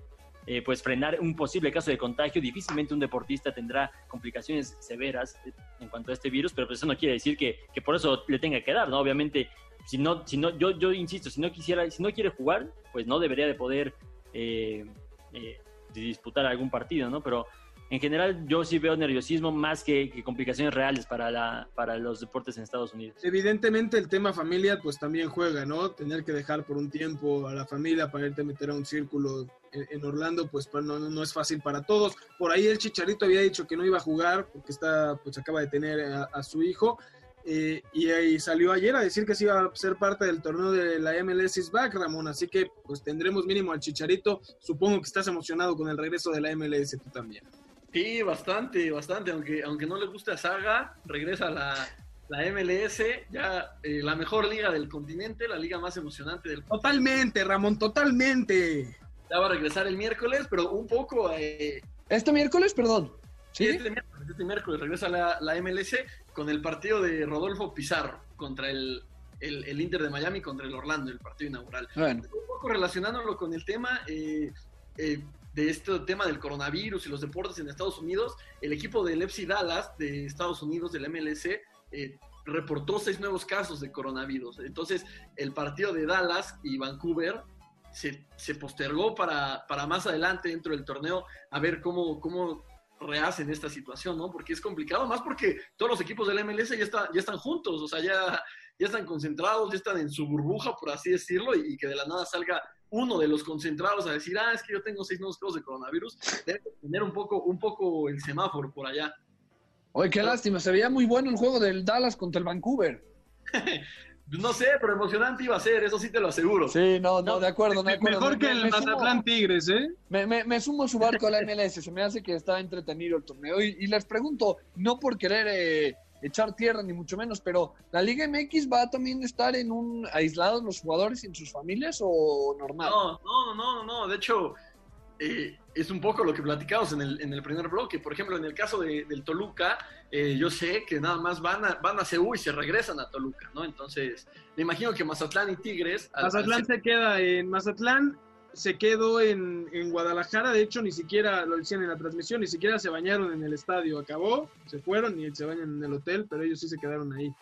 pues frenar un posible caso de contagio. Difícilmente un deportista tendrá complicaciones severas en cuanto a este virus, pero pues eso no quiere decir que, que por eso le tenga que dar, ¿no? Obviamente, si no, si no, yo, yo insisto, si no quisiera, si no quiere jugar, pues no debería de poder eh, eh, disputar algún partido, ¿no? Pero en general yo sí veo nerviosismo más que, complicaciones reales para, la, para los deportes en Estados Unidos. Evidentemente el tema familia pues también juega, ¿no? Tener que dejar por un tiempo a la familia para irte a meter a un círculo en, Orlando pues no, es fácil para todos. Por ahí el Chicharito había dicho que no iba a jugar porque está, pues acaba de tener a, su hijo. Eh, y ahí salió ayer a decir que sí iba a ser parte del torneo de la MLS is back, Ramón. Así que pues tendremos mínimo al Chicharito. Supongo que estás emocionado con el regreso de la MLS tú también. Sí, bastante, bastante. Aunque, aunque no le guste a Saga, regresa la, la MLS, ya eh, la mejor liga del continente, la liga más emocionante del continente. Totalmente, Ramón, totalmente. Ya va a regresar el miércoles, pero un poco. Eh, ¿Este miércoles, perdón? Sí, este miércoles, este miércoles regresa la, la, MLS con el partido de Rodolfo Pizarro contra el, el, Inter de Miami contra el Orlando, el partido inaugural. Un poco relacionándolo con el tema, eh, eh de este tema del coronavirus y los deportes en Estados Unidos, el equipo del FC Dallas de Estados Unidos, del MLC, eh, reportó seis nuevos casos de coronavirus. Entonces, el partido de Dallas y Vancouver se, se postergó para, para, más adelante dentro del torneo a ver cómo, cómo rehacen esta situación, ¿no? Porque es complicado, más porque todos los equipos del MLS ya, está, ya están juntos, o sea, ya, ya están concentrados, ya están en su burbuja, por así decirlo, y, y que de la nada salga uno de los concentrados a decir, ah, es que yo tengo seis nuevos casos de coronavirus, debe tener un poco, un poco el semáforo por allá. Oye, qué lástima, se veía muy bueno el juego del Dallas contra el Vancouver. no sé, pero emocionante iba a ser, eso sí te lo aseguro. Sí, no, no, de acuerdo. Mejor que el Mazatlán Tigres, ¿eh? Me, me, me, sumo a su barco a la MLS, se me hace que está entretenido el torneo. Y, les pregunto, no por querer eh, echar tierra, ni mucho menos, pero ¿la Liga MX va a también estar en un aislados los jugadores y en sus familias o normal? No, no, no, no, de hecho, eh, es un poco lo que platicamos en el, en el primer bloque. Por ejemplo, en el caso de, del Toluca, eh, yo sé que nada más van a, van a Ceú y se regresan a Toluca, ¿no? Entonces, me imagino que Mazatlán y Tigres... Mazatlán se queda en Mazatlán se quedó en, Guadalajara, de hecho ni siquiera lo decían en la transmisión, ni siquiera se bañaron en el estadio, acabó, se fueron y se bañan en el hotel, pero ellos sí se quedaron ahí.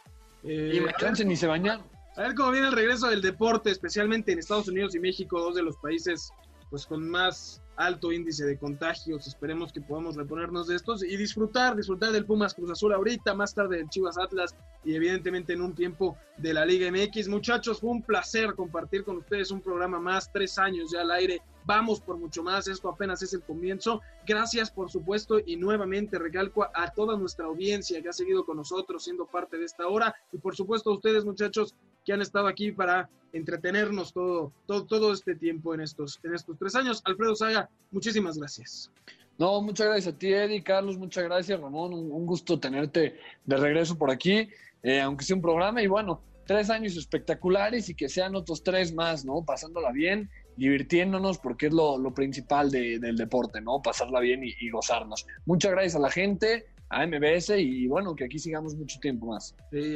Eh, y ni se bañaron. A ver cómo viene el regreso del deporte, especialmente en Estados Unidos y México, dos de los países pues con más alto índice de contagios. Esperemos que podamos reponernos de estos y disfrutar, disfrutar del Pumas Cruz Azul ahorita, más tarde del Chivas Atlas y evidentemente en un tiempo de la Liga MX. Muchachos, fue un placer compartir con ustedes un programa más, tres años ya al aire. Vamos por mucho más, esto apenas es el comienzo. Gracias, por supuesto, y nuevamente recalco a toda nuestra audiencia que ha seguido con nosotros siendo parte de esta hora y por supuesto a ustedes, muchachos, que han estado aquí para entretenernos todo, todo, todo este tiempo en estos, en estos tres años. Alfredo Saga, muchísimas gracias. No, muchas gracias a ti, Eddie, Carlos, muchas gracias, Ramón. Un, gusto tenerte de regreso por aquí, eh, aunque sea un programa. Y bueno, tres años espectaculares y que sean otros tres más, ¿no? Pasándola bien, divirtiéndonos, porque es lo, principal del deporte, ¿no? Pasarla bien y, gozarnos. Muchas gracias a la gente a MBS y bueno, que aquí sigamos mucho tiempo más. Sí,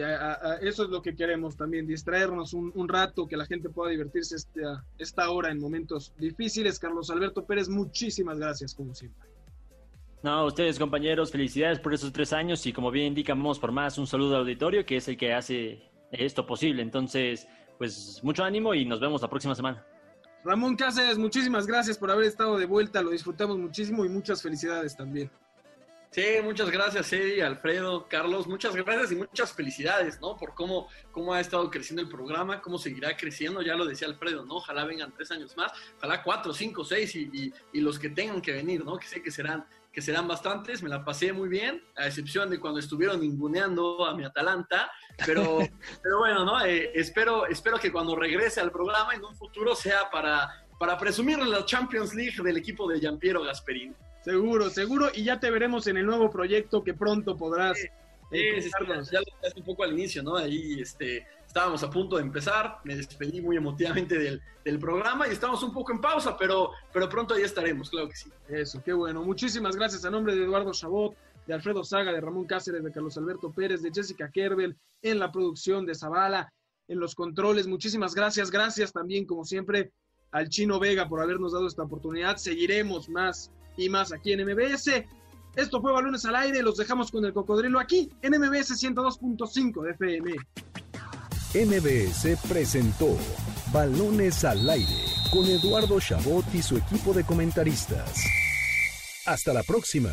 eso es lo que queremos también, distraernos un, rato, que la gente pueda divertirse esta, esta hora en momentos difíciles. Carlos Alberto Pérez, muchísimas gracias como siempre. No, ustedes compañeros, felicidades por esos tres años y como bien indican, vamos por más, un saludo al auditorio que es el que hace esto posible. Entonces, pues mucho ánimo y nos vemos la próxima semana. Ramón Cáceres, muchísimas gracias por haber estado de vuelta, lo disfrutamos muchísimo y muchas felicidades también. Sí, muchas gracias, Eddie, Alfredo, Carlos, muchas gracias y muchas felicidades, ¿no? Por cómo, cómo ha estado creciendo el programa, cómo seguirá creciendo, ya lo decía Alfredo, ¿no? Ojalá vengan tres años más, ojalá cuatro, cinco, seis y, y, los que tengan que venir, ¿no? Que sé que serán, que serán bastantes, me la pasé muy bien, a excepción de cuando estuvieron ninguneando a mi Atalanta, pero, pero bueno, ¿no? Eh, espero, espero que cuando regrese al programa en un futuro sea para, para presumir la Champions League del equipo de Giampiero Gasperini. Seguro, seguro, y ya te veremos en el nuevo proyecto que pronto podrás. Sí, eh, ya lo hace un poco al inicio, ¿no? Ahí este, estábamos a punto de empezar, me despedí muy emotivamente del, del, programa y estamos un poco en pausa, pero, pero pronto ahí estaremos, claro que sí. Eso, qué bueno. Muchísimas gracias a nombre de Eduardo Chabot, de Alfredo Saga, de Ramón Cáceres, de Carlos Alberto Pérez, de Jessica Kerbel, en la producción de Zavala, en los controles. Muchísimas gracias. Gracias también, como siempre, al Chino Vega por habernos dado esta oportunidad. Seguiremos más y más aquí en MBS. Esto fue Balones al Aire, los dejamos con el cocodrilo aquí en MBS 102.5 de FM. MBS presentó Balones al Aire con Eduardo Chabot y su equipo de comentaristas. Hasta la próxima.